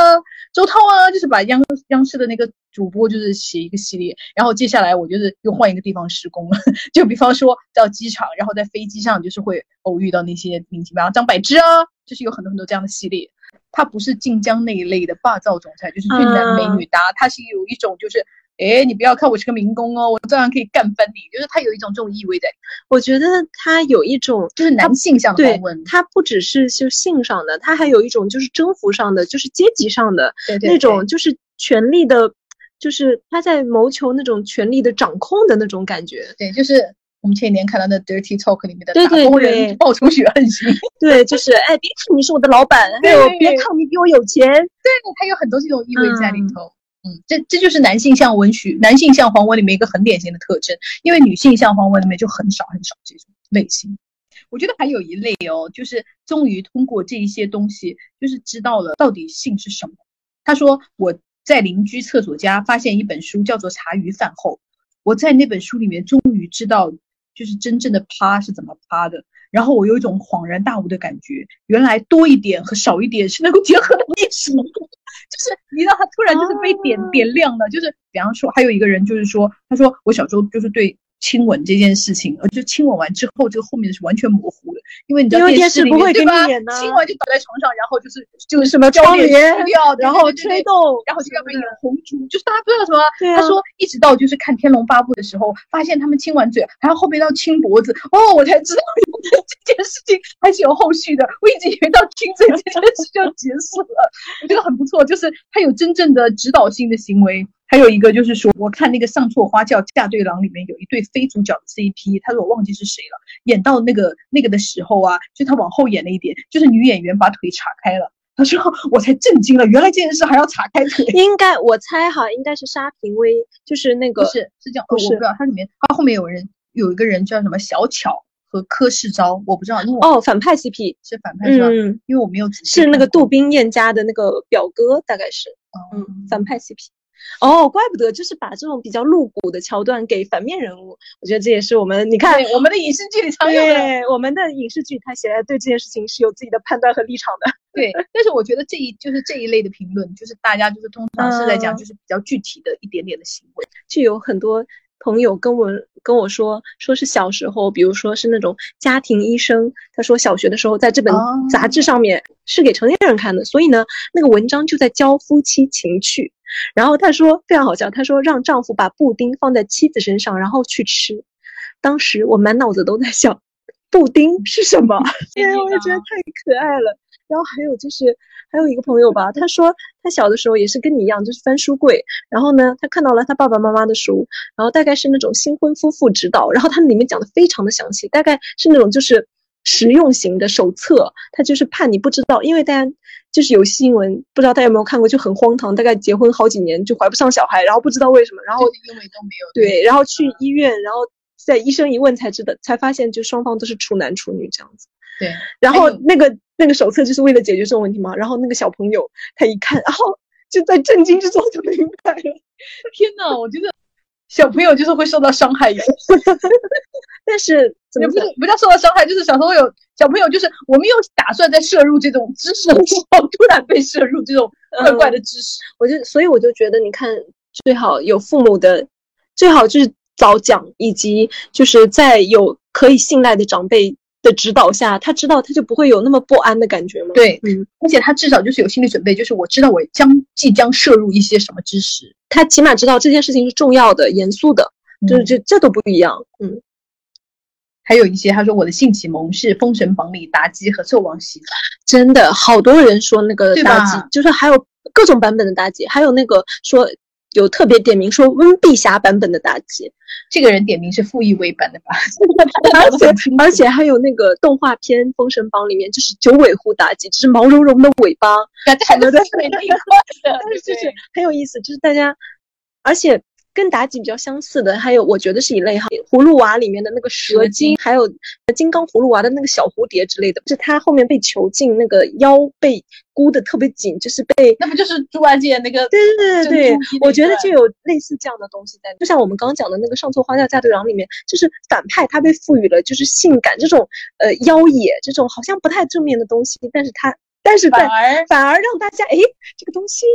S1: 周涛啊，就是把央央视的那个主播就是写一个系列，然后接下来我就是又换一个地方施工了，就比方说到机场，然后在飞机上就是会偶遇到那些明星，比方张柏芝啊，就是有很多很多这样的系列。他不是晋江那一类的霸道总裁，就是俊男美女搭，他是有一种就是。哎，你不要看我是个民工哦，我照样可以干翻你。就是他有一种这种意味在，
S2: 我觉得他有一种
S1: 就是男性向的
S2: 他不只是就性上的，他还有一种就是征服上的，就是阶级上的那种，就是权力的，就是他在谋求那种权力的掌控的那种感觉。
S1: 对，就是我们前几年看到那 Dirty Talk 里面的
S2: 打工人
S1: 报仇雪恨型。
S2: 对，就是哎，别看你是我的老板，还有别看你比我有钱。对，
S1: 他有很多这种意味在里头。嗯，这这就是男性向文学、男性向黄文里面一个很典型的特征，因为女性向黄文里面就很少很少这种类型。我觉得还有一类哦，就是终于通过这一些东西，就是知道了到底性是什么。他说我在邻居厕所家发现一本书，叫做《茶余饭后》，我在那本书里面终于知道，就是真正的趴是怎么趴的。然后我有一种恍然大悟的感觉，原来多一点和少一点是能够结合的历史。就是你让他突然就是被点点亮了，就是比方说还有一个人就是说，他说我小时候就是对。亲吻这件事情，呃，就亲吻完之后，这个后面是完全模糊的，因为你知道电视里面对吧？亲完就倒在床上，然后就是就是什么
S2: 窗帘
S1: 掉，
S2: 然后吹动，
S1: 然后就要被演红烛，就是大家不知道什么。他说一直到就是看《天龙八部》的时候，发现他们亲完嘴，还要后边要亲脖子，哦，我才知道这件事情还是有后续的。我一直以为到亲嘴这件事就结束了，我觉得很不错，就是他有真正的指导性的行为。还有一个就是说，我看那个《上错花轿嫁对郎》里面有一对非主角的 CP，他说我忘记是谁了。演到那个那个的时候啊，就他往后演了一点，就是女演员把腿岔开了。他说我才震惊了，原来这件事还要岔开腿。
S2: 应该我猜哈，应该是沙平威，就是那个
S1: 是是这样，我不知道他里面他后面有人有一个人叫什么小巧和柯世昭，我不知道，因为
S2: 哦反派 CP
S1: 是反派是吧？嗯，因为我没有仔细
S2: 是那个杜冰燕家的那个表哥，大概是嗯反派 CP。哦，怪不得就是把这种比较露骨的桥段给反面人物，我觉得这也是我们你看
S1: 我们的影视剧里常用的，
S2: 我们的影视剧它显然对这件事情是有自己的判断和立场的。
S1: 对，但是我觉得这一就是这一类的评论，就是大家就是通常是在讲就是比较具体的一点点的行为。
S2: 就有很多朋友跟我跟我说，说是小时候，比如说是那种家庭医生，他说小学的时候在这本
S1: 哦
S2: 杂志上面是给成年人看的，所以呢，那个文章就在教夫妻情趣。然后她说非常好笑，她说让丈夫把布丁放在妻子身上，然后去吃。当时我满脑子都在想，布丁是什么？因为，我也觉得太可爱了。然后还有就是，还有一个朋友吧，他说他小的时候也是跟你一样，就是翻书柜，然后呢，他看到了他爸爸妈妈的书，然后大概是那种新婚夫妇指导，然后他们里面讲的非常的详细，大概是那种就是实用型的手册，他就是怕你不知道，因为大家就是有新闻，不知道大家有没有看过，就很荒唐，大概结婚好几年就怀不上小孩，然后不知道为什么，然后
S1: 因为都没有
S2: 对，然后去医院，然后在医生一问才知道，才发现就双方都是处男处女这样子。
S1: 对，
S2: 然后那个那个手册就是为了解决这种问题嘛。然后那个小朋友他一看，然后就在震惊之中就明白了。
S1: 天呐，我觉得小朋友就是会受到伤害
S2: 但是怎
S1: 也不是？不叫受到伤害，就是小时候有小朋友就是我们又打算在摄入这种知识的时候，突然被摄入这种怪怪的知识。
S2: 我就所以我就觉得，你看，最好有父母的，最好就是早讲，以及就是在有可以信赖的长辈的指导下，他知道他就不会有那么不安的感觉吗。，
S1: 对，
S2: 嗯，
S1: 而且他至少就是有心理准备，就是我知道我将即将摄入一些什么知识，
S2: 他起码知道这件事情是重要的、严肃的，就是
S1: 嗯
S2: 这这都不一样。嗯，
S1: 还有一些他说我的性启蒙是《封神榜》里妲己和纣王洗澡，
S2: 真的，好多人说那个妲己，就是还有各种版本的妲己，还有那个说有特别点名说温碧霞版本的妲己，
S1: 这个人点名是傅艺伟版的吧？
S2: 而且而且还有那个动画片《封神榜》里面就是九尾狐妲己，就是毛茸茸的尾巴，
S1: 感觉对，对那一块的，
S2: 但是就是很有意思，就是大家，而且跟妲己比较相似的，还有我觉得是一类哈，葫芦娃里面的那个蛇
S1: 蛇精
S2: 精，还有金刚葫芦娃的那个小蝴蝶之类的，就是他后面被囚禁，那个腰被箍得特别紧，就是被。
S1: 那不就是猪八戒那个？
S2: 对对对对我觉得就有类似这样的东西在，就像我们刚刚讲的那个《上错花轿嫁对郎》里面，就是反派他被赋予了就是性感这种呃妖冶这种好像不太正面的东西，但是他但是在
S1: 反而
S2: 反而让大家哎这个东西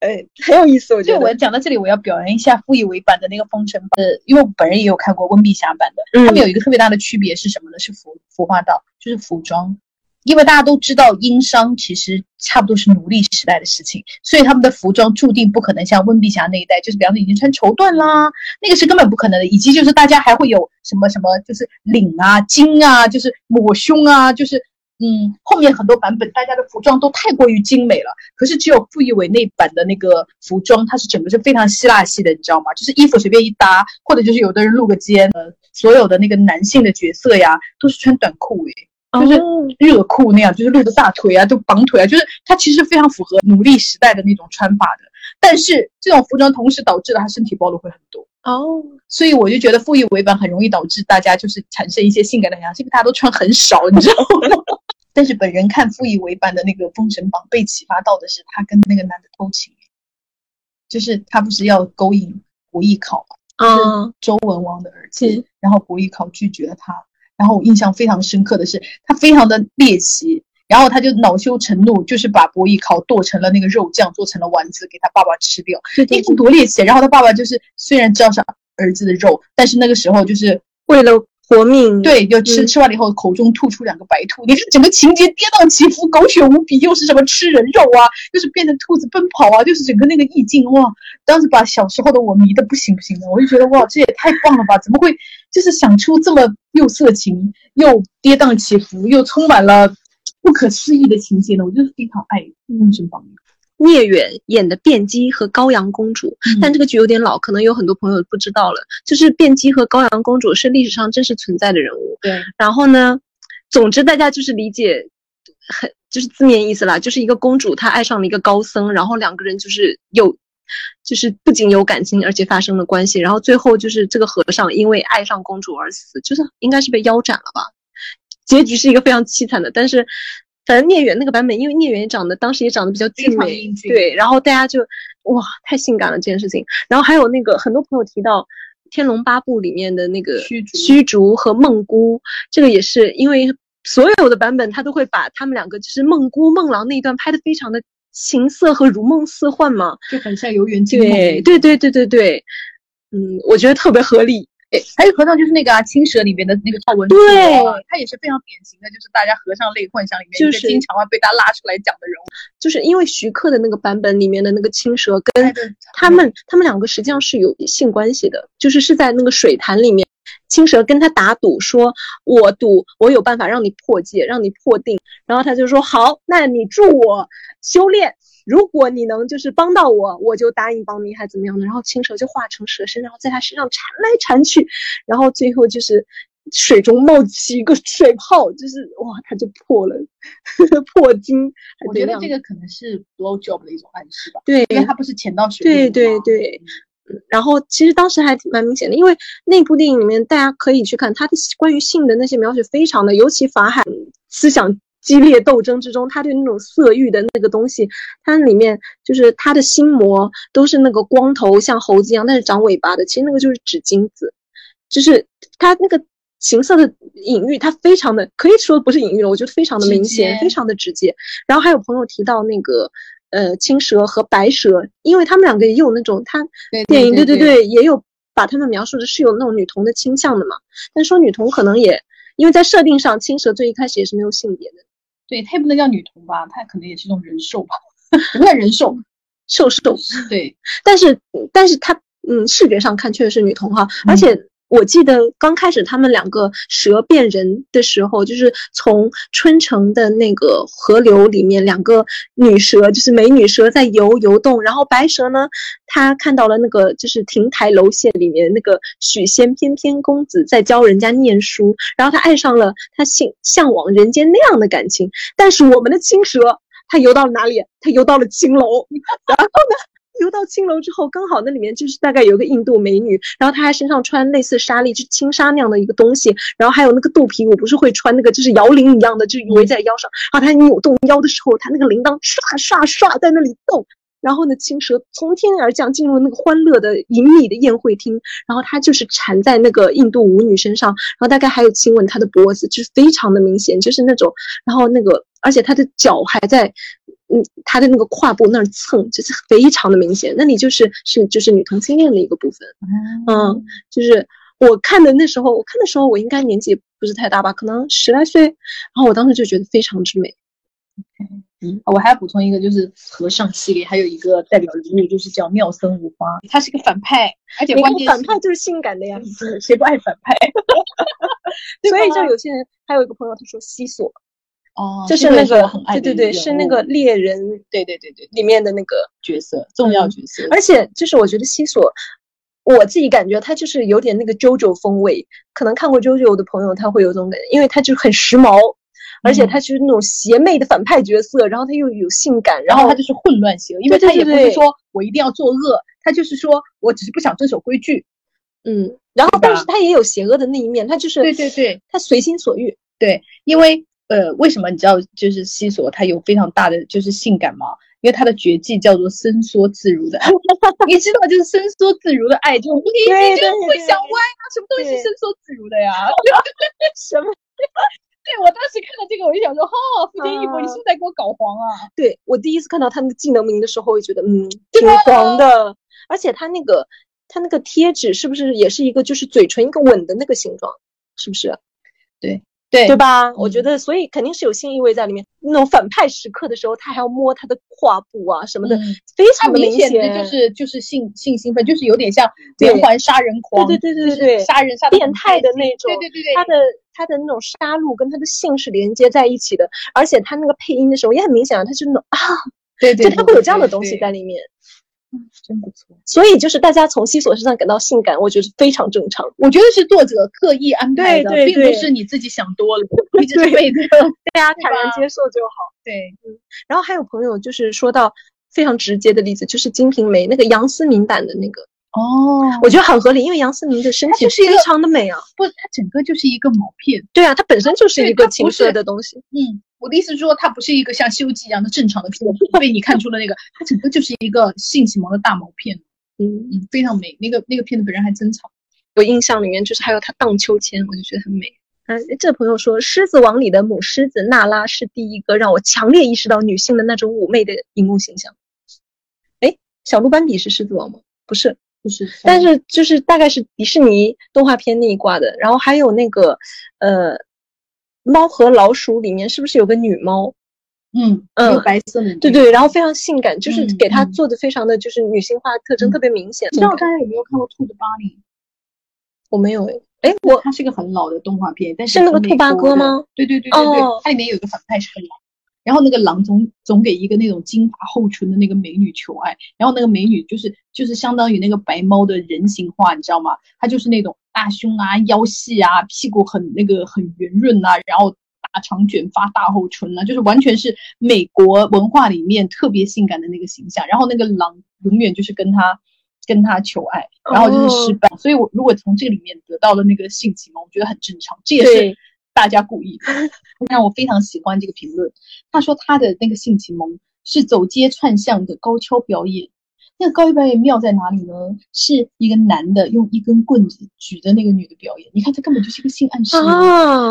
S2: 哎很有意思，我觉得
S1: 就我讲到这里，我要表扬一下傅艺伟版的那个《封神榜》，呃，因为我本人也有看过温碧霞版的，
S2: 嗯
S1: 他们有一个特别大的区别是什么呢？是服服化道，就是服装。因为大家都知道殷商其实差不多是奴隶时代的事情，所以他们的服装注定不可能像温碧霞那一代，就是比方说已经穿绸缎啦，那个是根本不可能的。以及就是大家还会有什么什么，就是领啊、襟啊，就是抹胸啊，就是嗯，后面很多版本大家的服装都太过于精美了。可是只有傅艺伟那版的那个服装，它是整个是非常希腊系的，你知道吗？就是衣服随便一搭，或者就是有的人露个肩，呃，所有的那个男性的角色呀，都是穿短裤诶。就是
S2: 哦
S1: 热裤那样，就是露着大腿啊，都绑腿啊，就是它其实非常符合奴隶时代的那种穿法的。但是这种服装同时导致了他身体暴露会很多，
S2: 哦，
S1: 所以我就觉得傅艺伟版很容易导致大家就是产生一些性感的想象，是因为大家都穿很少，你知道吗？但是本人看傅艺伟版的那个《封神榜》，被启发到的是他跟那个男的偷情，就是他不是要勾引伯邑考嘛，
S2: 啊，
S1: 周文王的儿子
S2: 是，
S1: 然后伯邑考拒绝了他。然后我印象非常深刻的是，他非常的猎奇，然后他就恼羞成怒，就是把伯邑考剁成了那个肉酱，做成了丸子给他爸爸吃掉。那是
S2: 对对对，
S1: 多猎奇！然后他爸爸就是虽然知道是儿子的肉，但是那个时候就是
S2: 为了活命，，
S1: 对，就吃
S2: 嗯
S1: 吃完了以后口中吐出两个白兔，你看整个情节跌宕起伏，狗血无比，又是什么吃人肉啊，又是变成兔子奔跑啊，就是整个那个意境哇！当时把小时候的我迷得不行不行的，我就觉得哇，这也太棒了吧！怎么会就是想出这么又色情又跌宕起伏又充满了不可思议的情节呢？我就是非常爱《封神榜》。
S2: 聂远演的卞姬和高阳公主，但这个剧有点老，可能有很多朋友不知道了。就是卞姬和高阳公主是历史上真实存在的人物。
S1: 对，
S2: 然后呢，总之大家就是理解很就是字面意思啦，就是一个公主她爱上了一个高僧，然后两个人就是有。就是不仅有感情，而且发生了关系，然后最后就是这个和尚因为爱上公主而死，就是应该是被腰斩了吧？结局是一个非常凄惨的，但是反正聂远那个版本，因为聂远也长得当时也长得比较俊美对，然后大家就哇太性感了这件事情，然后还有那个很多朋友提到《天龙八部》里面的那个
S1: 虚竹
S2: 虚竹和梦姑，这个也是因为所有的版本他都会把他们两个就是梦姑梦郎那一段拍的非常的情色和如梦似幻嘛，
S1: 就很像游园惊梦。
S2: 对对对对对对，嗯，我觉得特别合理。
S1: 对，还有和尚就是那个啊，青蛇里面的那个赵文
S2: 对。
S1: 他也是非常典型的，就是大家和尚类幻想里面
S2: 就是
S1: 经常会被他拉出来讲的人物。
S2: 就是因为徐克的那个版本里面的那个青蛇跟他们他们两个实际上是有性关系的，就是是在那个水潭里面，青蛇跟他打赌说，我赌我有办法让你破戒，让你破定，然后他就说好，那你助我修炼，如果你能就是帮到我，我就答应帮你，还怎么样的。然后青蛇就化成蛇身，然后在他身上缠来缠去，然后最后就是水中冒起一个水泡，就是哇，他就破了，破金。
S1: 我觉得这个可能是 blow job 的一种暗示吧，
S2: 对
S1: 因为他不是潜到水
S2: 对
S1: 里对
S2: 对对，嗯然后其实当时还挺蛮明显的，因为那部电影里面大家可以去看他的关于性的那些描写非常的，尤其法海思想激烈斗争之中，他对那种色欲的那个东西，它里面就是他的心魔都是那个光头像猴子一样，但是长尾巴的，其实那个就是纸巾子，就是他那个。情色的隐喻，它非常的可以说不是隐喻了，我觉得非常的明显，非常的直接。然后还有朋友提到那个呃青蛇和白蛇，因为他们两个也有那种他
S1: 对
S2: 电影，
S1: 对
S2: 对对，也有把他们描述的是有那种女童的倾向的嘛。但说女童可能也因为在设定上，青蛇最一开始也是没有性别的，
S1: 对，他也不能叫女童吧，他可能也是一种人兽吧，不算人兽。
S2: 兽兽，
S1: 对，
S2: 但是但是她嗯视觉上看确实是女童哈，而且。我记得刚开始他们两个蛇变人的时候，就是从春城的那个河流里面，两个女蛇就是美女蛇在游游动，然后白蛇呢，她看到了那个就是亭台楼榭里面那个许仙翩翩公子在教人家念书，然后她爱上了她向向往人间那样的感情，但是我们的青蛇，它游到了哪里？它游到了青楼，然后呢？游到青楼之后，刚好那里面就是大概有个印度美女，然后她还身上穿类似纱丽，就轻纱那样的一个东西，然后还有那个肚皮，我不是会穿那个就是摇铃一样的，就围在腰上，然后她扭动腰的时候，她那个铃铛唰唰唰在那里动，然后呢，青蛇从天而降，进入那个欢乐的隐秘的宴会厅，然后她就是缠在那个印度舞女身上，然后大概还有亲吻她的脖子，就是非常的明显，就是那种，然后那个而且她的脚还在。嗯，他的那个胯部那儿蹭，就是非常的明显。那里就是是就是女同性恋的一个部分。嗯，就是我看的那时候，我看的时候我应该年纪不是太大吧，可能十来岁。然后我当时就觉得非常之美。
S1: 嗯，我还要补充一个，就是和尚系列还有一个代表人物，就是叫妙僧无花，他是个反派，而且关键
S2: 反派就是性感的呀，
S1: 是谁不爱反派？对
S2: 所以就有些人还有一个朋友他说西索，
S1: 哦，
S2: 就是
S1: 这个
S2: 那个
S1: 很爱
S2: 对对对，是那个猎人
S1: 对对对对
S2: 里面的那个
S1: 角色，重要角色，
S2: 而且就是我觉得西索，我自己感觉他就是有点那个 JoJo 风味。可能看过 JoJo 的朋友他会有这种感觉，因为他就很时髦，而且
S1: 嗯
S2: 他就是那种邪魅的反派角色，然后他又有性感，
S1: 然后他就是混乱型，因为他也不是说我一定要作恶，他就是说我只是不想遵守规矩。
S2: 嗯，然后但是他也有邪恶的那一面，他就是
S1: 对对对
S2: 他随心所欲。
S1: 对，因为呃，为什么你知道，就是西索他有非常大的就是性感吗？因为他的绝技叫做伸缩自如的爱，你知道，就是伸缩自如的爱，就你
S2: 对
S1: 你就会想歪啊，什么东西是伸缩自如的呀？
S2: 什么？
S1: 对我当时看到这个，我就想说，哈，福田一博，你是不是在给我搞黄啊？
S2: 对我第一次看到他那个技能名的时候，我就觉得嗯，挺黄的，而且他那个他那个贴纸是不是也是一个就是嘴唇一个吻的那个形状，是不是？
S1: 对
S2: 对对吧？我觉
S1: 嗯
S2: 得，所以肯定是有性意味在里面。那种反派时刻的时候，他还要摸他的胯部啊什么的，
S1: 嗯
S2: 非常的
S1: 明显
S2: 显，
S1: 的就是就是性性兴奋，就是有点像连环杀人狂，
S2: 对对对对
S1: 就是
S2: 对
S1: 杀人杀
S2: 变态的那种
S1: 对对对对，
S2: 他的他的那种杀戮跟他的性是连接在一起的，而且他那个配音的时候也很明显啊，他是那种啊，
S1: 对对，
S2: 就他会有这样的东西在，里面。
S1: 对真不错。
S2: 所以就是大家从西索身上感到性感，我觉得是非常正常。
S1: 我觉得是作者刻意安排的，
S2: 对对
S1: 并不是你自己想多了，你只是
S2: 对
S1: 被这个
S2: 大家坦然
S1: 吧
S2: 接受就好。
S1: 对嗯
S2: 然后还有朋友就是说到非常直接的例子，就是《金瓶梅》那个杨思明版的那个，
S1: 哦，
S2: 我觉得很合理，因为杨思明的身体
S1: 是一个
S2: 常的美啊。
S1: 不，它整个就是一个毛片。
S2: 对啊，它本身就是
S1: 对
S2: 一个情
S1: 它不是
S2: 色的东西。
S1: 嗯，我的意思是说，它不是一个像《西游记》一样的正常的片，被你看出了那个，它整个就是一个性启蒙的大毛片。
S2: 嗯，
S1: 嗯，非常美。那个那个片子本人还真长。
S2: 我印象里面就是还有他荡秋千，我就觉得很美。啊，这朋友说，《狮子王》里的母狮子娜拉是第一个让我强烈意识到女性的那种妩媚的荧幕形象。哎，小鹿斑比是狮子王吗？不是，
S1: 不是，
S2: 但是就是大概是迪士尼动画片那一挂的，然后还有那个呃，猫和老鼠里面是不是有个女猫？
S1: 嗯
S2: 嗯
S1: 白色的，
S2: 对。对，然后非常性感，就是
S1: 嗯
S2: 给它
S1: 嗯
S2: 做的非常的就是女性化特征
S1: 嗯
S2: 特别明显。
S1: 不知道大家有没有看过《兔子巴黎》？
S2: 我没有诶，哎，我
S1: 它是一个很老的动画片，但
S2: 是是那个兔八哥吗？
S1: 对对对对对，
S2: 哦
S1: 它里面有一个反派是个狼，然后那个狼总总给一个那种金发厚唇的那个美女求爱，然后那个美女就是就是相当于那个白猫的人形化，你知道吗？她就是那种大胸啊、腰细啊、屁股很那个很圆润啊，然后大长卷发、大厚唇啊，就是完全是美国文化里面特别性感的那个形象。然后那个狼永远就是跟他跟他求爱，然后就是失败。所以我如果从这个里面得到了那个性启蒙，我觉得很正常，这也是大家故意的。让我非常喜欢这个评论，他说他的那个性启蒙是走街串巷的高跷表演。那个高一表演妙在哪里呢？是一个男的用一根棍子举着那个女的表演，你看这根本就是一个性暗示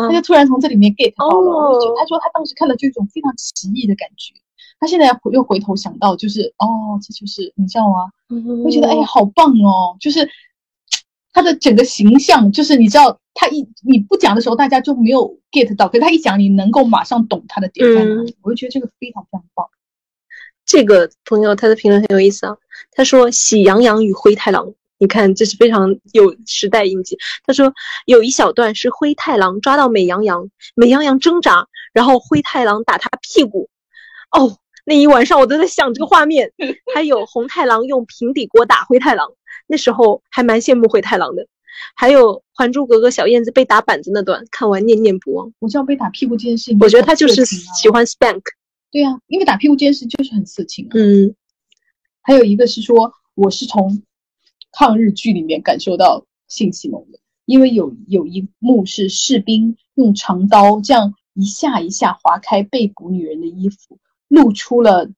S1: 他就突然从这里面 get 到了，
S2: 哦
S1: 我就觉得他说他当时看了就有一种非常奇异的感觉。他现在回又回头想到，就是哦，这就是你知道吗？
S2: 我
S1: 会觉得哎，好棒哦！就是他的整个形象，就是你知道他一你不讲的时候，大家就没有 get 到，可是他一讲，你能够马上懂他的点在哪里。我就觉得这个非常非常棒。
S2: 这个朋友他的评论很有意思啊，他说《喜羊羊与灰太狼》，你看这是非常有时代印记。他说有一小段是灰太狼抓到美羊羊，美羊羊挣扎，然后灰太狼打他屁股。哦，那一晚上我都在想这个画面。还有红太狼用平底锅打灰太狼，那时候还蛮羡慕灰太狼的。还有《还珠格格》小燕子被打板子那段，看完念念不忘。
S1: 我知道被打屁股这件事情，
S2: 我觉得他就是喜欢 spank。
S1: 对啊，因为打屁股这件事就是很色情啊。
S2: 嗯，
S1: 还有一个是说，我是从抗日剧里面感受到性启蒙的，因为有有一幕是士兵用长刀这样一下一下划开被捕女人的衣服，露出了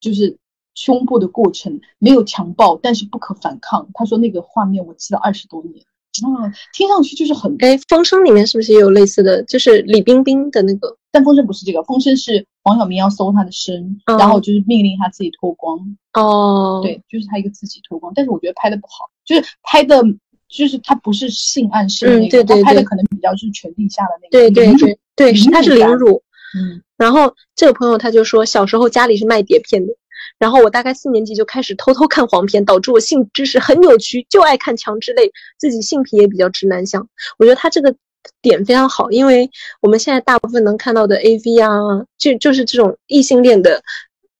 S1: 就是胸部的过程，没有强暴，但是不可反抗。他说那个画面我记了二十多年，啊，听上去就是很，
S2: 哎，《风声》里面是不是也有类似的？就是李冰冰的那个。
S1: 但风声不是这个，风声是黄晓明要搜他的身，
S2: 嗯
S1: 然后就是命令他自己脱光。
S2: 哦，
S1: 对，就是他一个自己脱光，但是我觉得拍的不好，就是拍的，就是他不是性暗示的那个，
S2: 嗯对对
S1: 他拍的可能比较是权力下的那个，
S2: 对对对对，是他是凌
S1: 辱。嗯，
S2: 然后这个朋友他就说，小时候家里是卖碟片的，然后我大概四年级就开始偷偷看黄片，导致我性知识很扭曲，就爱看强制类，自己性癖也比较直男向。我觉得他这个点非常好，因为我们现在大部分能看到的 AV 啊，就就是这种异性恋的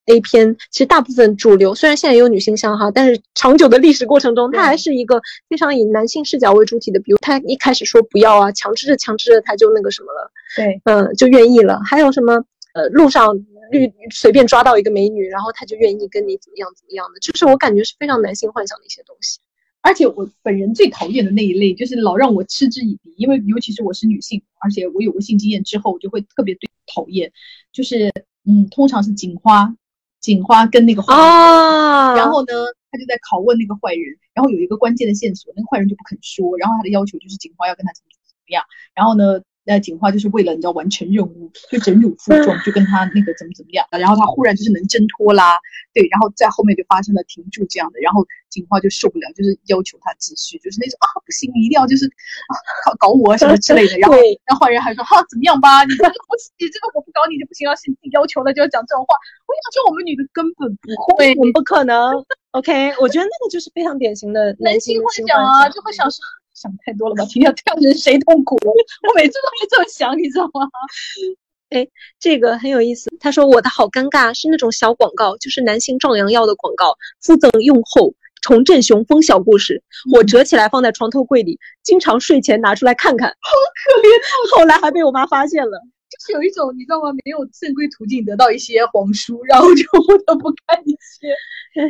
S2: A 片，其实大部分主流虽然现在也有女性向哈，但是长久的历史过程中，它还是一个非常以男性视角为主体的。比如他一开始说不要啊，强制着强制着他就那个什么了。
S1: 对，
S2: 嗯，就愿意了。还有什么呃，路上绿随便抓到一个美女，然后他就愿意跟你怎么样怎么样的，就是我感觉是非常男性幻想的一些东西。
S1: 而且我本人最讨厌的那一类，就是老让我嗤之以鼻，因为尤其是我是女性，而且我有过性经验之后，我就会特别对讨厌，就是嗯，通常是警花，警花跟那个坏人
S2: 啊
S1: 然后呢，他就在拷问那个坏人，然后有一个关键的线索，那个坏人就不肯说，然后他的要求就是警花要跟他怎么怎么样，然后呢，那警花就是为了你知道完成任务，就忍辱负重，就跟他那个怎么怎么样，然后他忽然就是能挣脱啦，对，然后在后面就发生了停住这样的，然后警花就受不了，就是要求他继续，就是那种啊不行，你一定要就是啊搞搞我什么之类的，然后
S2: 对
S1: 然后坏人还说哈怎么样吧，你这个不你这个我不搞你就不行，要是你要求了就要讲这种话，我想说我们女的根本不会。
S2: 对，不可能。OK，我觉得那个就是非常典型的
S1: 男
S2: 性
S1: 性会
S2: 性
S1: 讲啊，就会想说想太多了吧，天要这样人谁痛苦？我每次都会这么想，你知道吗？
S2: 哎这个很有意思。他说我的好尴尬，是那种小广告，就是男性壮阳药的广告，附赠用后重振雄风小故事。我折起来放在床头柜里，经常睡前拿出来看看，好可怜。后来还被我妈发现了。
S1: 就是有一种你知道吗？没有正规途径得到一些黄书，然后就不得不看一些。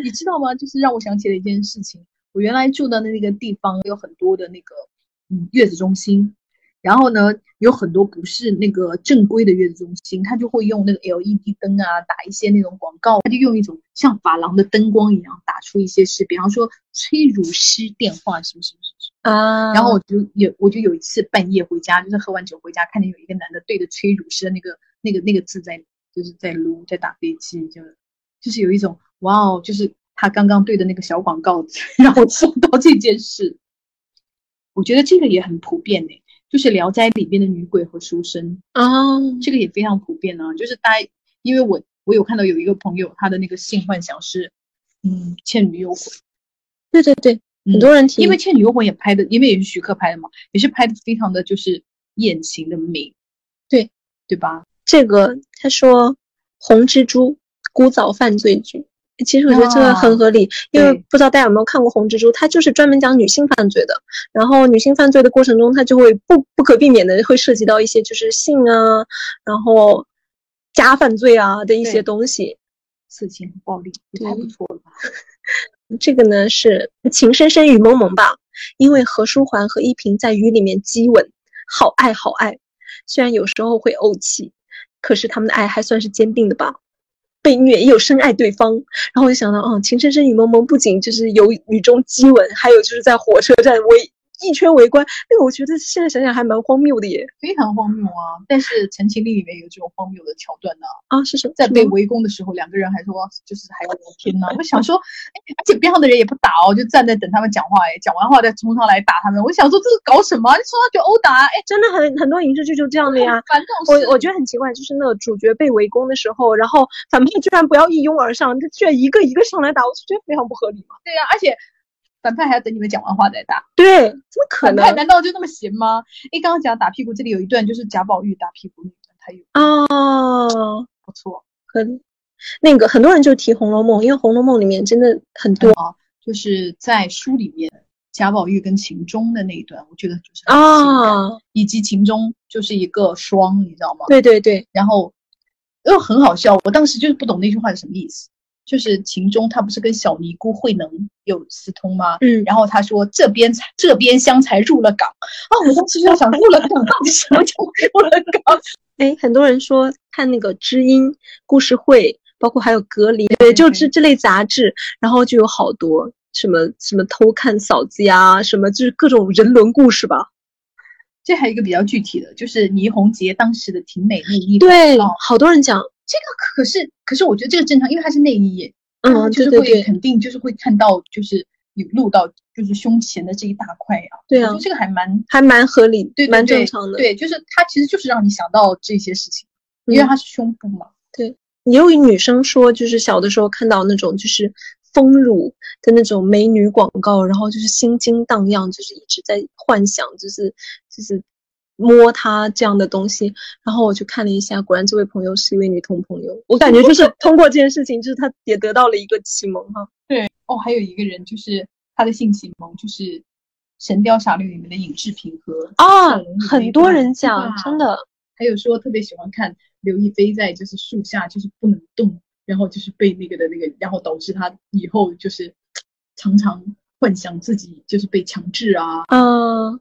S1: 你知道吗？就是让我想起了一件事情。我原来住的那个地方有很多的那个嗯月子中心，然后呢有很多不是那个正规的月子中心，他就会用那个 LED 灯啊打一些那种广告，他就用一种像发廊的灯光一样打出一些是，比方说催乳师电话什么什么什么。
S2: 啊
S1: 然后我就有，我就有一次半夜回家，就是喝完酒回家，看见有一个男的对着催乳师的那个那个那个字在，就是在撸，在打飞机，就就是有一种哇哦，就是他刚刚对的那个小广告 让我想到这件事。我觉得这个也很普遍呢，就是《聊斋》里边的女鬼和书生
S2: 啊，
S1: 这个也非常普遍啊。就是大家，因为我我有看到有一个朋友，他的那个性幻想是，嗯，《倩女幽魂》。
S2: 对对对，很多人提，
S1: 因为《倩女幽魂》也拍的，因为也是徐克拍的嘛，也是拍的非常的就是艳情的美，
S2: 对
S1: 对吧？
S2: 这个他说红蜘蛛古早犯罪剧。其实我觉得这个很合理，因为不知道大家有没有看过《红蜘蛛》，它就是专门讲女性犯罪的。然后女性犯罪的过程中，它就会不不可避免的会涉及到一些就是性啊，然后家犯罪啊的一些东西，
S1: 色情暴力，太不错了。
S2: 这个呢是情深深雨蒙蒙吧，因为何书桓和依萍在雨里面激吻，好爱好爱，虽然有时候会怄气，可是他们的爱还算是坚定的吧。被虐也有深爱对方，然后我就想到，哦，情深深雨蒙蒙不仅就是有雨中激吻，还有就是在火车站微。一圈围观，那个我觉得现在想想还蛮荒谬的耶，
S1: 非常荒谬啊！但是《陈情令》里面有这种荒谬的桥段呢。
S2: 啊，是什么？
S1: 在被围攻的时候，两个人还说，就是还要聊天呢。我想说，哎，而且边上的人也不打哦，就站在等他们讲话，哎，讲完话再冲上来打他们。我想说，这是搞什么？你冲上去殴打？哎，
S2: 真的很很多影视剧就这样的呀。
S1: 反正
S2: 我我觉得很奇怪，就是那个主角被围攻的时候，然后反派居然不要一拥而上，他居然一个一个上来打，我就觉得非常不合理嘛。
S1: 对呀，而且。反派还要等你们讲完话再打，
S2: 对，怎么可能？
S1: 反派难道就那么闲吗？哎，刚刚讲打屁股，这里有一段就是贾宝玉打屁股那段，他有
S2: 哦，
S1: 不错，
S2: 很那个很多人就提《红楼梦》，因为《红楼梦》里面真的很多，
S1: 就是在书里面贾宝玉跟秦钟的那一段，我觉得就是啊，以及秦钟就是一个双，你知道吗？
S2: 对对对，
S1: 然后又很好笑，我当时就是不懂那句话是什么意思。就是秦钟，他不是跟小尼姑慧能有私通吗？
S2: 嗯，
S1: 然后他说这边才这边香才入了港啊，我当时就在想入了港到底什么叫入了港？
S2: 哎，很多人说看那个知音故事会，包括还有隔离，对，就这这类杂志，然后就有好多什么什么偷看嫂子呀，什么就是各种人伦故事吧。
S1: 这还有一个比较具体的，就是倪虹洁当时的挺美内衣
S2: 对，好多人讲。
S1: 这个可是，可是我觉得这个正常，因为它是内衣，
S2: 嗯，
S1: 就是会肯定就是会看到，就是有露到就是胸前的这一大块呀。
S2: 对啊，
S1: 这个还蛮
S2: 还蛮合理，
S1: 对，
S2: 蛮正常的。
S1: 对，就是它其实就是让你想到这些事情，因为它是胸部嘛。
S2: 对，也有女生说，就是小的时候看到那种就是丰乳的那种美女广告，然后就是心惊荡漾，就是一直在幻想，就是就是。摸它这样的东西，然后我去看了一下，果然这位朋友是一位女同朋友。我感觉就是通过这件事情，就是他也得到了一个启蒙哈。
S1: 对哦，还有一个人就是他的性启蒙，就是《神雕侠侣》里面的尹志平和
S2: 啊，很多人讲真的，
S1: 还有说特别喜欢看刘亦菲在就是树下就是不能动，然后就是被那个的那个，然后导致他以后就是常常幻想自己就是被强制啊。
S2: 嗯。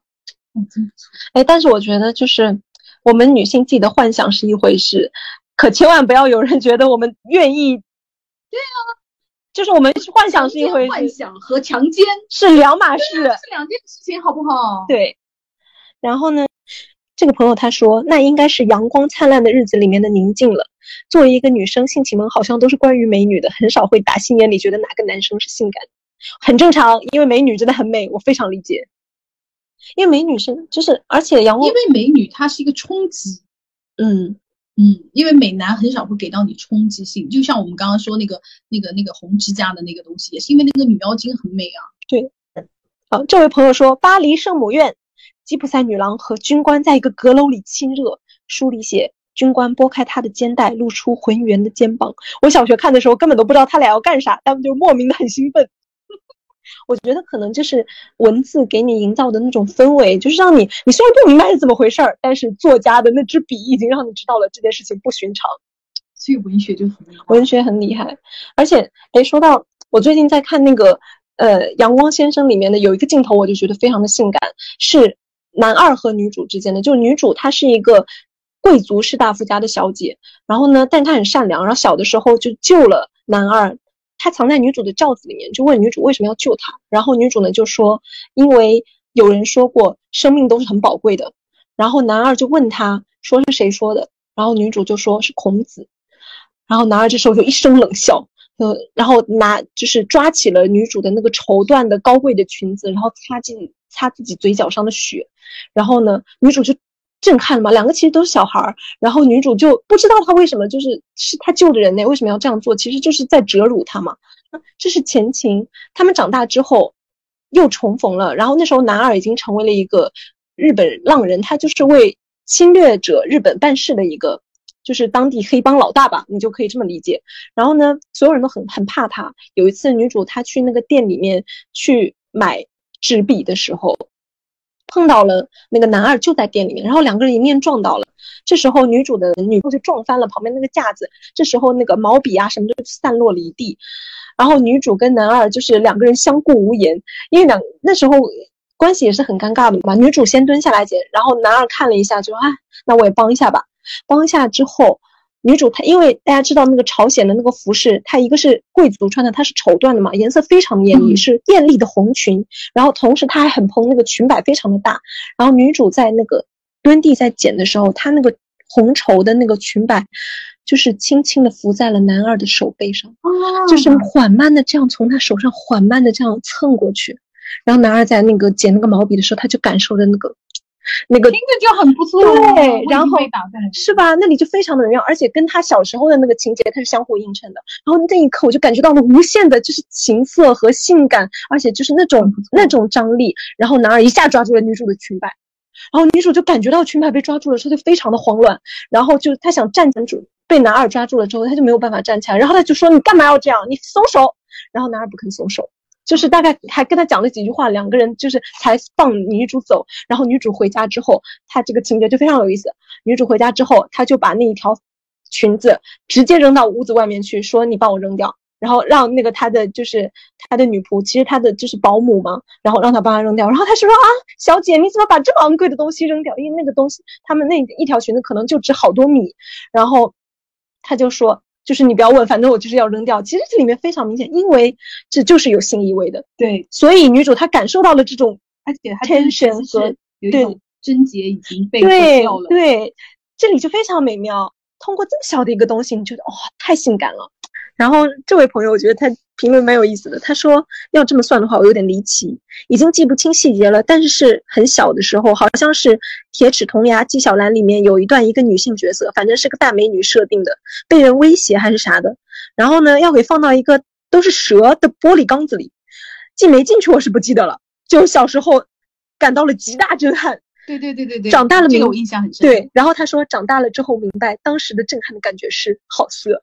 S2: 哎，但是我觉得就是我们女性自己的幻想是一回事，可千万不要有人觉得我们愿意。
S1: 对啊，
S2: 就是我们幻想是一回事，
S1: 幻想和强奸
S2: 是两码事，是
S1: 两件事情，好不好？
S2: 对。然后呢，这个朋友他说，那应该是阳光灿烂的日子里面的宁静了。作为一个女生，性启蒙好像都是关于美女的，很少会打心眼里觉得哪个男生是性感的，很正常，因为美女真的很美，我非常理解。因为美女是，就是，而且阳光，
S1: 因为美女她是一个冲击，
S2: 嗯
S1: 嗯，因为美男很少会给到你冲击性，就像我们刚刚说那个那个那个红指甲的那个东西，也是因为那个女妖精很美啊。
S2: 对，好，这位朋友说巴黎圣母院，吉普赛女郎和军官在一个阁楼里亲热，书里写军官拨开她的肩带，露出浑圆的肩膀。我小学看的时候根本都不知道他俩要干啥，但就莫名的很兴奋。我觉得可能就是文字给你营造的那种氛围，就是让你，你虽然不明白是怎么回事儿，但是作家的那支笔已经让你知道了这件事情不寻常。
S1: 所以文学就很
S2: 文学很厉害。而且，哎，说到我最近在看那个呃《阳光先生》里面的有一个镜头，我就觉得非常的性感，是男二和女主之间的。就是女主她是一个贵族士大夫家的小姐，然后呢，但她很善良，然后小的时候就救了男二。他藏在女主的轿子里面，就问女主为什么要救他。然后女主呢就说，因为有人说过生命都是很宝贵的。然后男二就问他说是谁说的，然后女主就说是孔子。然后男二这时候就一声冷笑，呃，然后拿就是抓起了女主的那个绸缎的高贵的裙子，然后擦进擦自己嘴角上的血，然后呢，女主就震撼了嘛，两个其实都是小孩儿，然后女主就不知道她为什么就是是她救的人呢，为什么要这样做？其实就是在折辱她嘛。这是前情，他们长大之后又重逢了，然后那时候男二已经成为了一个日本浪人，他就是为侵略者日本办事的一个，就是当地黑帮老大吧，你就可以这么理解。然后呢，所有人都很很怕他。有一次，女主她去那个店里面去买纸笔的时候，碰到了那个男二就在店里面，然后两个人迎面撞到了。这时候女主的女仆就撞翻了旁边那个架子，这时候那个毛笔啊什么都散落了一地。然后女主跟男二就是两个人相顾无言，因为两那时候关系也是很尴尬的嘛。女主先蹲下来捡，然后男二看了一下，就啊，那我也帮一下吧。帮一下之后，女主她因为大家知道那个朝鲜的那个服饰，它一个是贵族穿的，它是绸缎的嘛，颜色非常艳丽，是艳丽的红裙。然后同时她还很蓬，那个裙摆非常的大。然后女主在那个蹲地在剪的时候，她那个红绸的那个裙摆。就是轻轻的拂在了男二的手背上，就是缓慢的这样从他手上缓慢的这样蹭过去，然后男二在那个捡那个毛笔的时候，他就感受着那个，那个
S1: 听着就很不错，
S2: 对，然后是吧？那里就非常的美妙，而且跟他小时候的那个情节它是相互映衬的。然后那一刻我就感觉到了无限的就是情色和性感，而且就是那种那种张力。然后男二一下抓住了女主的裙摆，然后女主就感觉到裙摆被抓住了，之后就非常的慌乱，然后就她想站男主。被男二抓住了之后，她就没有办法站起来，然后她就说：“你干嘛要这样？你松手！”然后男二不肯松手，就是大概还跟他讲了几句话，两个人就是才放女主走。然后女主回家之后，他这个情节就非常有意思。女主回家之后，他就把那一条裙子直接扔到屋子外面去，说：“你帮我扔掉。”然后让那个他的就是他的女仆，其实他的就是保姆嘛，然后让他帮他扔掉。然后他说：“啊，小姐，你怎么把这么昂贵的东西扔掉？因为那个东西，他们那一条裙子可能就值好多米。”然后。他就说，就是你不要问，反正我就是要扔掉。其实这里面非常明显，因为这就是有性意味的。
S1: 对，
S2: 所以女主她感受到了这种，
S1: 而且 tension 和有一种贞洁已经被
S2: 对对，这里就非常美妙。通过这么小的一个东西，你觉得哇，太性感了。然后这位朋友，我觉得他评论蛮有意思的。他说要这么算的话，我有点离奇，已经记不清细节了。但是是很小的时候，好像是《铁齿铜牙纪晓岚》里面有一段一个女性角色，反正是个大美女设定的，被人威胁还是啥的。然后呢，要给放到一个都是蛇的玻璃缸子里，进没进去我是不记得了。就小时候感到了极大震撼。
S1: 对对对对对，
S2: 长大了，
S1: 这个我印象很深。
S2: 对，然后他说长大了之后明白，当时的震撼的感觉是好色。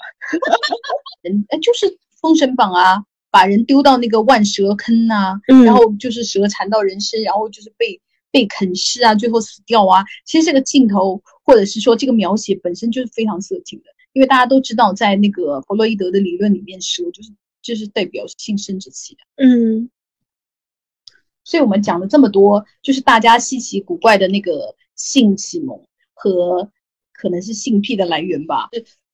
S1: 人哎，就是《封神榜》啊，把人丢到那个万蛇坑呐，然后就是蛇缠到人身，然后就是被被啃噬啊，最后死掉啊。其实这个镜头或者是说这个描写本身就是非常色情的，因为大家都知道，在那个弗洛伊德的理论里面，蛇就是就是代表性生殖器的。
S2: 嗯。
S1: 所以我们讲了这么多，就是大家稀奇古怪的那个性启蒙和可能是性癖的来源吧。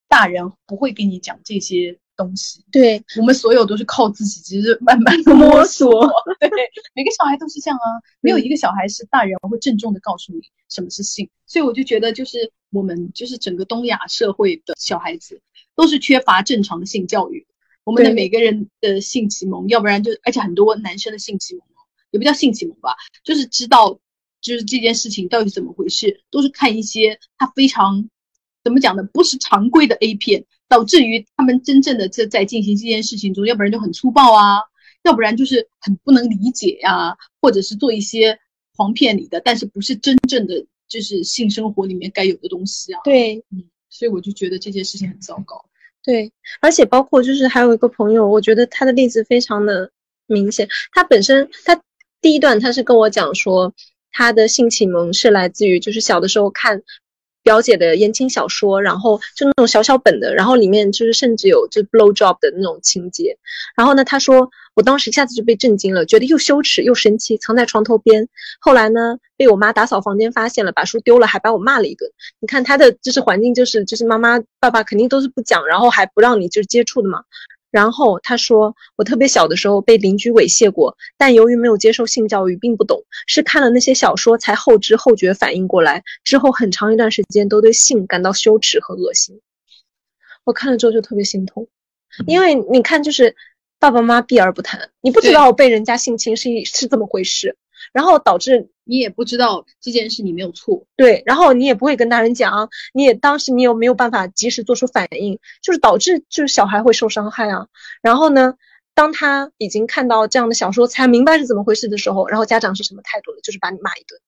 S1: 大人不会跟你讲这些东西，
S2: 对
S1: 我们所有都是靠自己，其实慢慢的摸索。对，每个小孩都是这样啊，没有一个小孩是大人会郑重的告诉你什么是性。所以我就觉得，就是我们就是整个东亚社会的小孩子都是缺乏正常的性教育。我们的每个人的性启蒙，要不然就而且很多男生的性启蒙。也不叫性启蒙吧，就是知道，就是这件事情到底是怎么回事，都是看一些他非常怎么讲呢？不是常规的 A 片，导致于他们真正的在在进行这件事情中，要不然就很粗暴啊，要不然就是很不能理解呀，或者是做一些黄片里的，但是不是真正的就是性生活里面该有的东西啊。
S2: 对，
S1: 嗯，所以我就觉得这件事情很糟糕。
S2: 对，而且包括就是还有一个朋友，我觉得他的例子非常的明显，他本身他。第一段他是跟我讲说，他的性启蒙是来自于就是小的时候看表姐的言情小说，然后就那种小小本的，然后里面就是甚至有就 blow job 的那种情节。然后呢，他说我当时一下子就被震惊了，觉得又羞耻又神奇，藏在床头边。后来呢，被我妈打扫房间发现了，把书丢了，还把我骂了一顿。你看他的就是环境就是就是妈妈爸爸肯定都是不讲，然后还不让你就是接触的嘛。然后他说，我特别小的时候被邻居猥亵过，但由于没有接受性教育，并不懂，是看了那些小说才后知后觉反应过来。之后很长一段时间都对性感到羞耻和恶心。我看了之后就特别心痛，因为你看，就是爸爸妈妈避而不谈，你不知
S1: 对
S2: 道被人家性侵是一是这么回事，然后导致
S1: 你也不知道这件事你没有错，
S2: 对，然后你也不会跟大人讲，你也当时你又没有办法及时做出反应，就是导致就是小孩会受伤害啊。然后呢，当他已经看到这样的小说，才明白是怎么回事的时候，然后家长是什么态度了，就是把你骂一顿。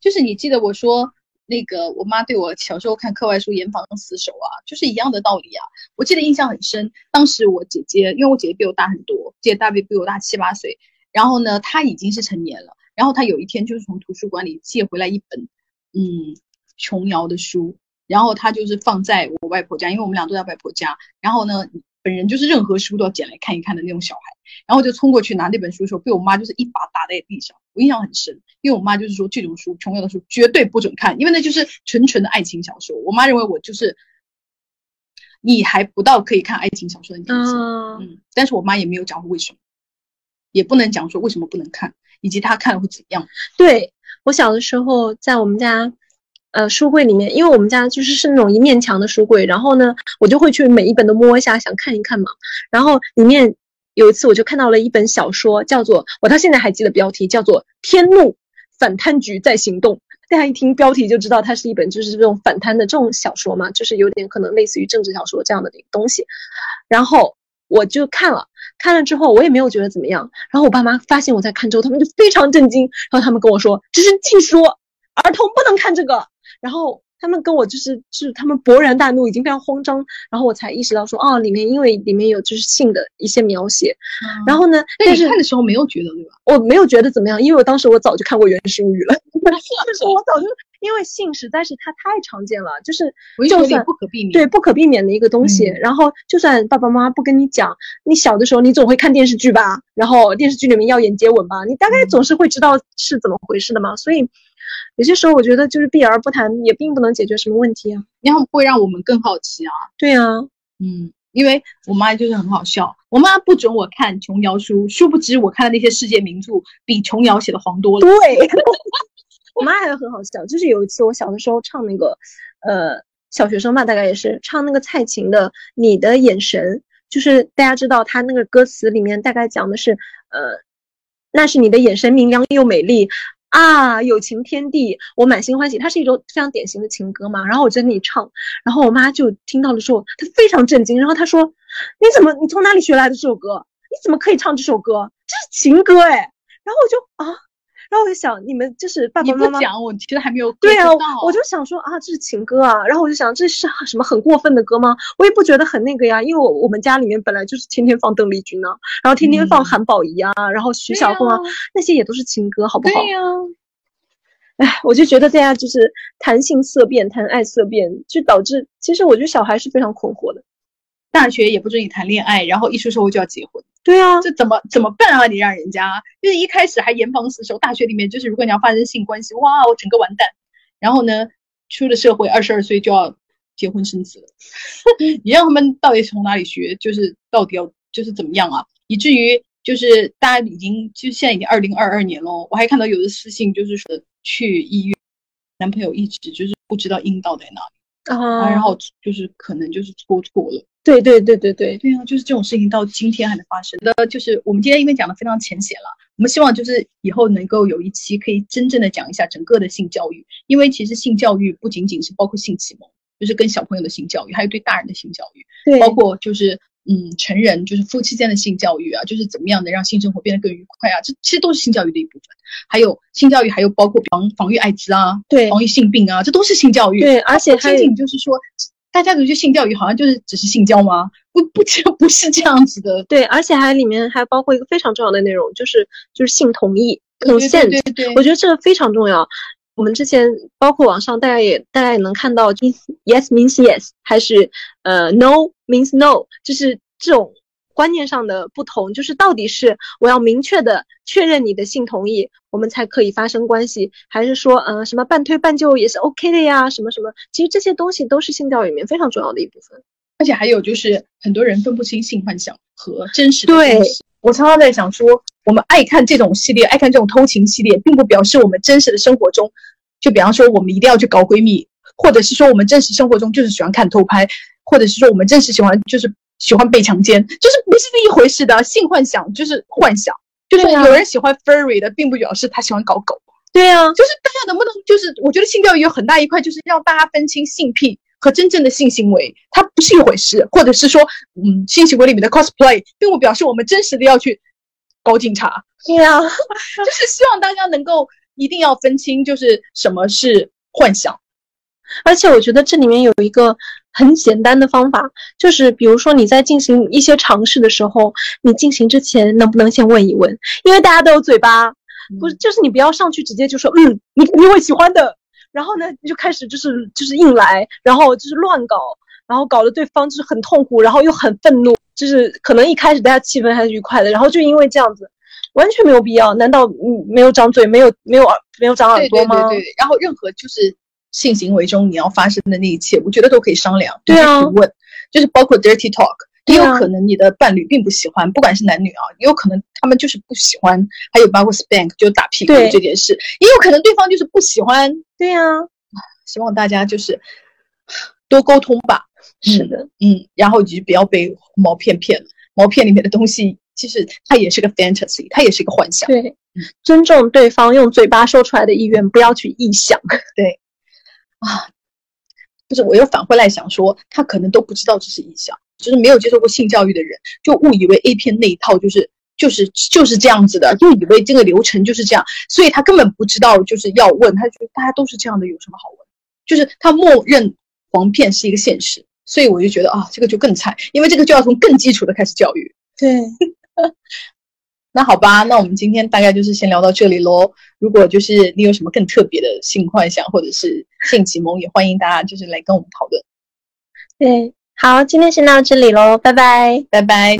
S1: 就是你记得我说那个我妈对我小时候看课外书严防死守啊，就是一样的道理啊。我记得印象很深，当时我姐姐，因为我姐姐比我大很多，姐姐大比比我大七八岁，然后呢，她已经是成年了，然后他有一天就是从图书馆里借回来一本嗯琼瑶的书，然后他就是放在我外婆家，因为我们俩都在外婆家，然后呢。本人就是任何书都要捡来看一看的那种小孩，然后就冲过去拿那本书的时候，被我妈就是一把打在地上，我印象很深，因为我妈就是说这种书琼瑶的书绝对不准看，因为那就是纯纯的爱情小说。我妈认为我就是你还不到可以看爱情小说的年纪，
S2: 嗯，
S1: 嗯，但是我妈也没有讲为什么，也不能讲说为什么不能看，以及他看会怎样。
S2: 对我小的时候在我们家。呃，书柜里面，因为我们家就是是那种一面墙的书柜，然后呢，我就会去每一本都摸一下，想看一看嘛。然后里面有一次我就看到了一本小说，叫做我到现在还记得标题，叫做《天怒反贪局在行动》。大家一听标题就知道它是一本就是这种反贪的这种小说嘛，就是有点可能类似于政治小说这样的东西。然后我就看了，看了之后我也没有觉得怎么样。然后我爸妈发现我在看之后，他们就非常震惊，然后他们跟我说这是禁书，儿童不能看这个。然后他们跟我就是就是他们勃然大怒，已经非常慌张，然后我才意识到说哦，里面因为里面有就是性的一些描写，然后呢，
S1: 但
S2: 但是
S1: 看的时候没有觉得对吧？
S2: 我没有觉得怎么样，因为我当时我早就看过《原始物语》了，就是我早就因为性实在是它太常见了，就是就算
S1: 不可避免。
S2: 对不可避免的一个东西。
S1: 嗯
S2: 然后就算爸爸妈妈不跟你讲，你小的时候你总会看电视剧吧，然后电视剧里面要演接吻吧，你大概
S1: 嗯
S2: 总是会知道是怎么回事的嘛。所以有些时候我觉得就是避而不谈也并不能解决什么问题啊。
S1: 然后会让我们更好奇啊。
S2: 对啊，
S1: 嗯，因为我妈就是很好笑，我妈不准我看琼瑶书，殊不知我看的那些世界名著比琼瑶写的黄多了。
S2: 对，我妈还很好笑，就是有一次我小的时候唱那个，呃，小学生吧，大概也是唱那个蔡琴的《你的眼神》，就是大家知道她那个歌词里面大概讲的是，呃，那是你的眼神明亮又美丽。啊，友情天地，我满心欢喜。它是一首非常典型的情歌嘛。然后我在那里唱，然后我妈就听到了之后，她非常震惊。然后她说：“你怎么，你从哪里学来的这首歌？你怎么可以唱这首歌？这是情歌哎！”然后我就啊，然后我就想，你们就是爸爸妈
S1: 讲，我其实还没有
S2: 对啊，我就想说啊，这是情歌啊。然后我就想，这是什么很过分的歌吗？我也不觉得很那个呀，因为我我们家里面本来就是天天放邓丽君啊，然后天天放
S1: 嗯
S2: 韩宝仪啊，然后徐小凤啊，那些也都是情歌，好不好？
S1: 对呀、
S2: 哎，我就觉得大家就是谈性色变，谈爱色变，就导致其实我觉得小孩是非常困惑的。
S1: 大学也不准你谈恋爱，然后一出社会就要结婚，
S2: 对啊，
S1: 这怎么怎么办啊？你让人家就是一开始还严防死守，大学里面就是如果你要发生性关系，哇，我整个完蛋。然后呢，出了社会二十二岁就要结婚生子了，你让他们到底从哪里学？就是到底要就是怎么样啊？以至于就是大家已经就现在已经二零二二年了，我还看到有的私信就是说去医院，男朋友一直就是不知道阴道在哪里，
S2: 啊，
S1: 然后就是可能就是戳错了。
S2: 对对对对对，
S1: 对啊，就是这种事情到今天还能发生。的，就是我们今天因为讲的非常浅显了，我们希望就是以后能够有一期可以真正的讲一下整个的性教育，因为其实性教育不仅仅是包括性启蒙，就是跟小朋友的性教育，还有对大人的性教育，
S2: 对，
S1: 包括就是嗯成人就是夫妻间的性教育啊，就是怎么样能让性生活变得更愉快啊，这其实都是性教育的一部分。还有性教育，还有包括防防御艾滋啊，
S2: 对
S1: 防御性病啊，这都是性教育。
S2: 对，而且
S1: 不仅仅就是说，大家觉得性教育好像就是只是性交吗？不不，这不是这样子的。
S2: 对，而且还里面还包括一个非常重要的内容，就是就是性同意
S1: 对
S2: consent，
S1: 对对对，
S2: 我觉得这个非常重要。我们之前包括网上，大家也大家也能看到，yes means yes，还是呃 no means no，就是这种观念上的不同，就是到底是我要明确的确认你的性同意，我们才可以发生关系，还是说呃什么半推半就也是 OK 的呀，什么什么，其实这些东西都是性教育里面非常重要的一部分。
S1: 而且还有就是很多人分不清性幻想和真实的
S2: 对。
S1: 我常常在想说，我们爱看这种系列，爱看这种偷情系列，并不表示我们真实的生活中，就比方说我们一定要去搞闺蜜，或者是说我们真实生活中就是喜欢看偷拍，或者是说我们真实喜欢就是喜欢被强奸，就是不是那一回事的。性幻想就是幻想，就是有人喜欢 furry 的，并不表示他喜欢搞狗。
S2: 对啊，
S1: 就是大家能不能，就是我觉得性教育有很大一块，就是让大家分清性癖和真正的性行为，它不是一回事，或者是说，嗯，性行为里面的 cosplay，并不表示我们真实的要去搞警察，
S2: 对呀，
S1: 就是希望大家能够一定要分清，就是什么是幻想。
S2: 而且我觉得这里面有一个很简单的方法，就是比如说你在进行一些尝试的时候，你进行之前能不能先问一问？因为大家都有嘴巴，不是，就是你不要上去直接就说，嗯，你你会喜欢的，然后呢，你就开始就是就是硬来，然后就是乱搞，然后搞得对方就是很痛苦，然后又很愤怒，就是可能一开始大家气氛还是愉快的，然后就因为这样子，完全没有必要。难道嗯没有长嘴，没有没有耳没有长耳朵吗？
S1: 对对对，然后任何就是性行为中你要发生的那一切，我觉得都可以商量，
S2: 对啊
S1: 问，就是包括 dirty talk，也有可能你的伴侣并不喜欢，不管是男女啊，也有可能他们就是不喜欢，还有包括 spank 就是打屁股这件事，也有可能对方就是不喜欢，
S2: 对呀、
S1: 希望大家就是多沟通吧，
S2: 是的，
S1: 嗯，然后就不要被毛片骗了，毛片里面的东西其实它也是个 fantasy，它也是一个幻想。
S2: 对，尊重对方用嘴巴说出来的意愿，不要去臆想。
S1: 对啊，就是我又返回来想说，他可能都不知道这是臆想，就是没有接受过性教育的人，就误以为 A 片那一套就是就是就是这样子的，就以为这个流程就是这样，所以他根本不知道就是要问，他觉得大家都是这样的，有什么好问？就是他默认黄片是一个现实，所以我就觉得啊，这个就更惨，因为这个就要从更基础的开始教育。
S2: 对，
S1: 那好吧，那我们今天大概就是先聊到这里喽。如果就是你有什么更特别的性幻想或者是性启蒙，也欢迎大家就是来跟我们讨论。
S2: 对，好，今天先到这里喽，拜拜。
S1: 拜拜。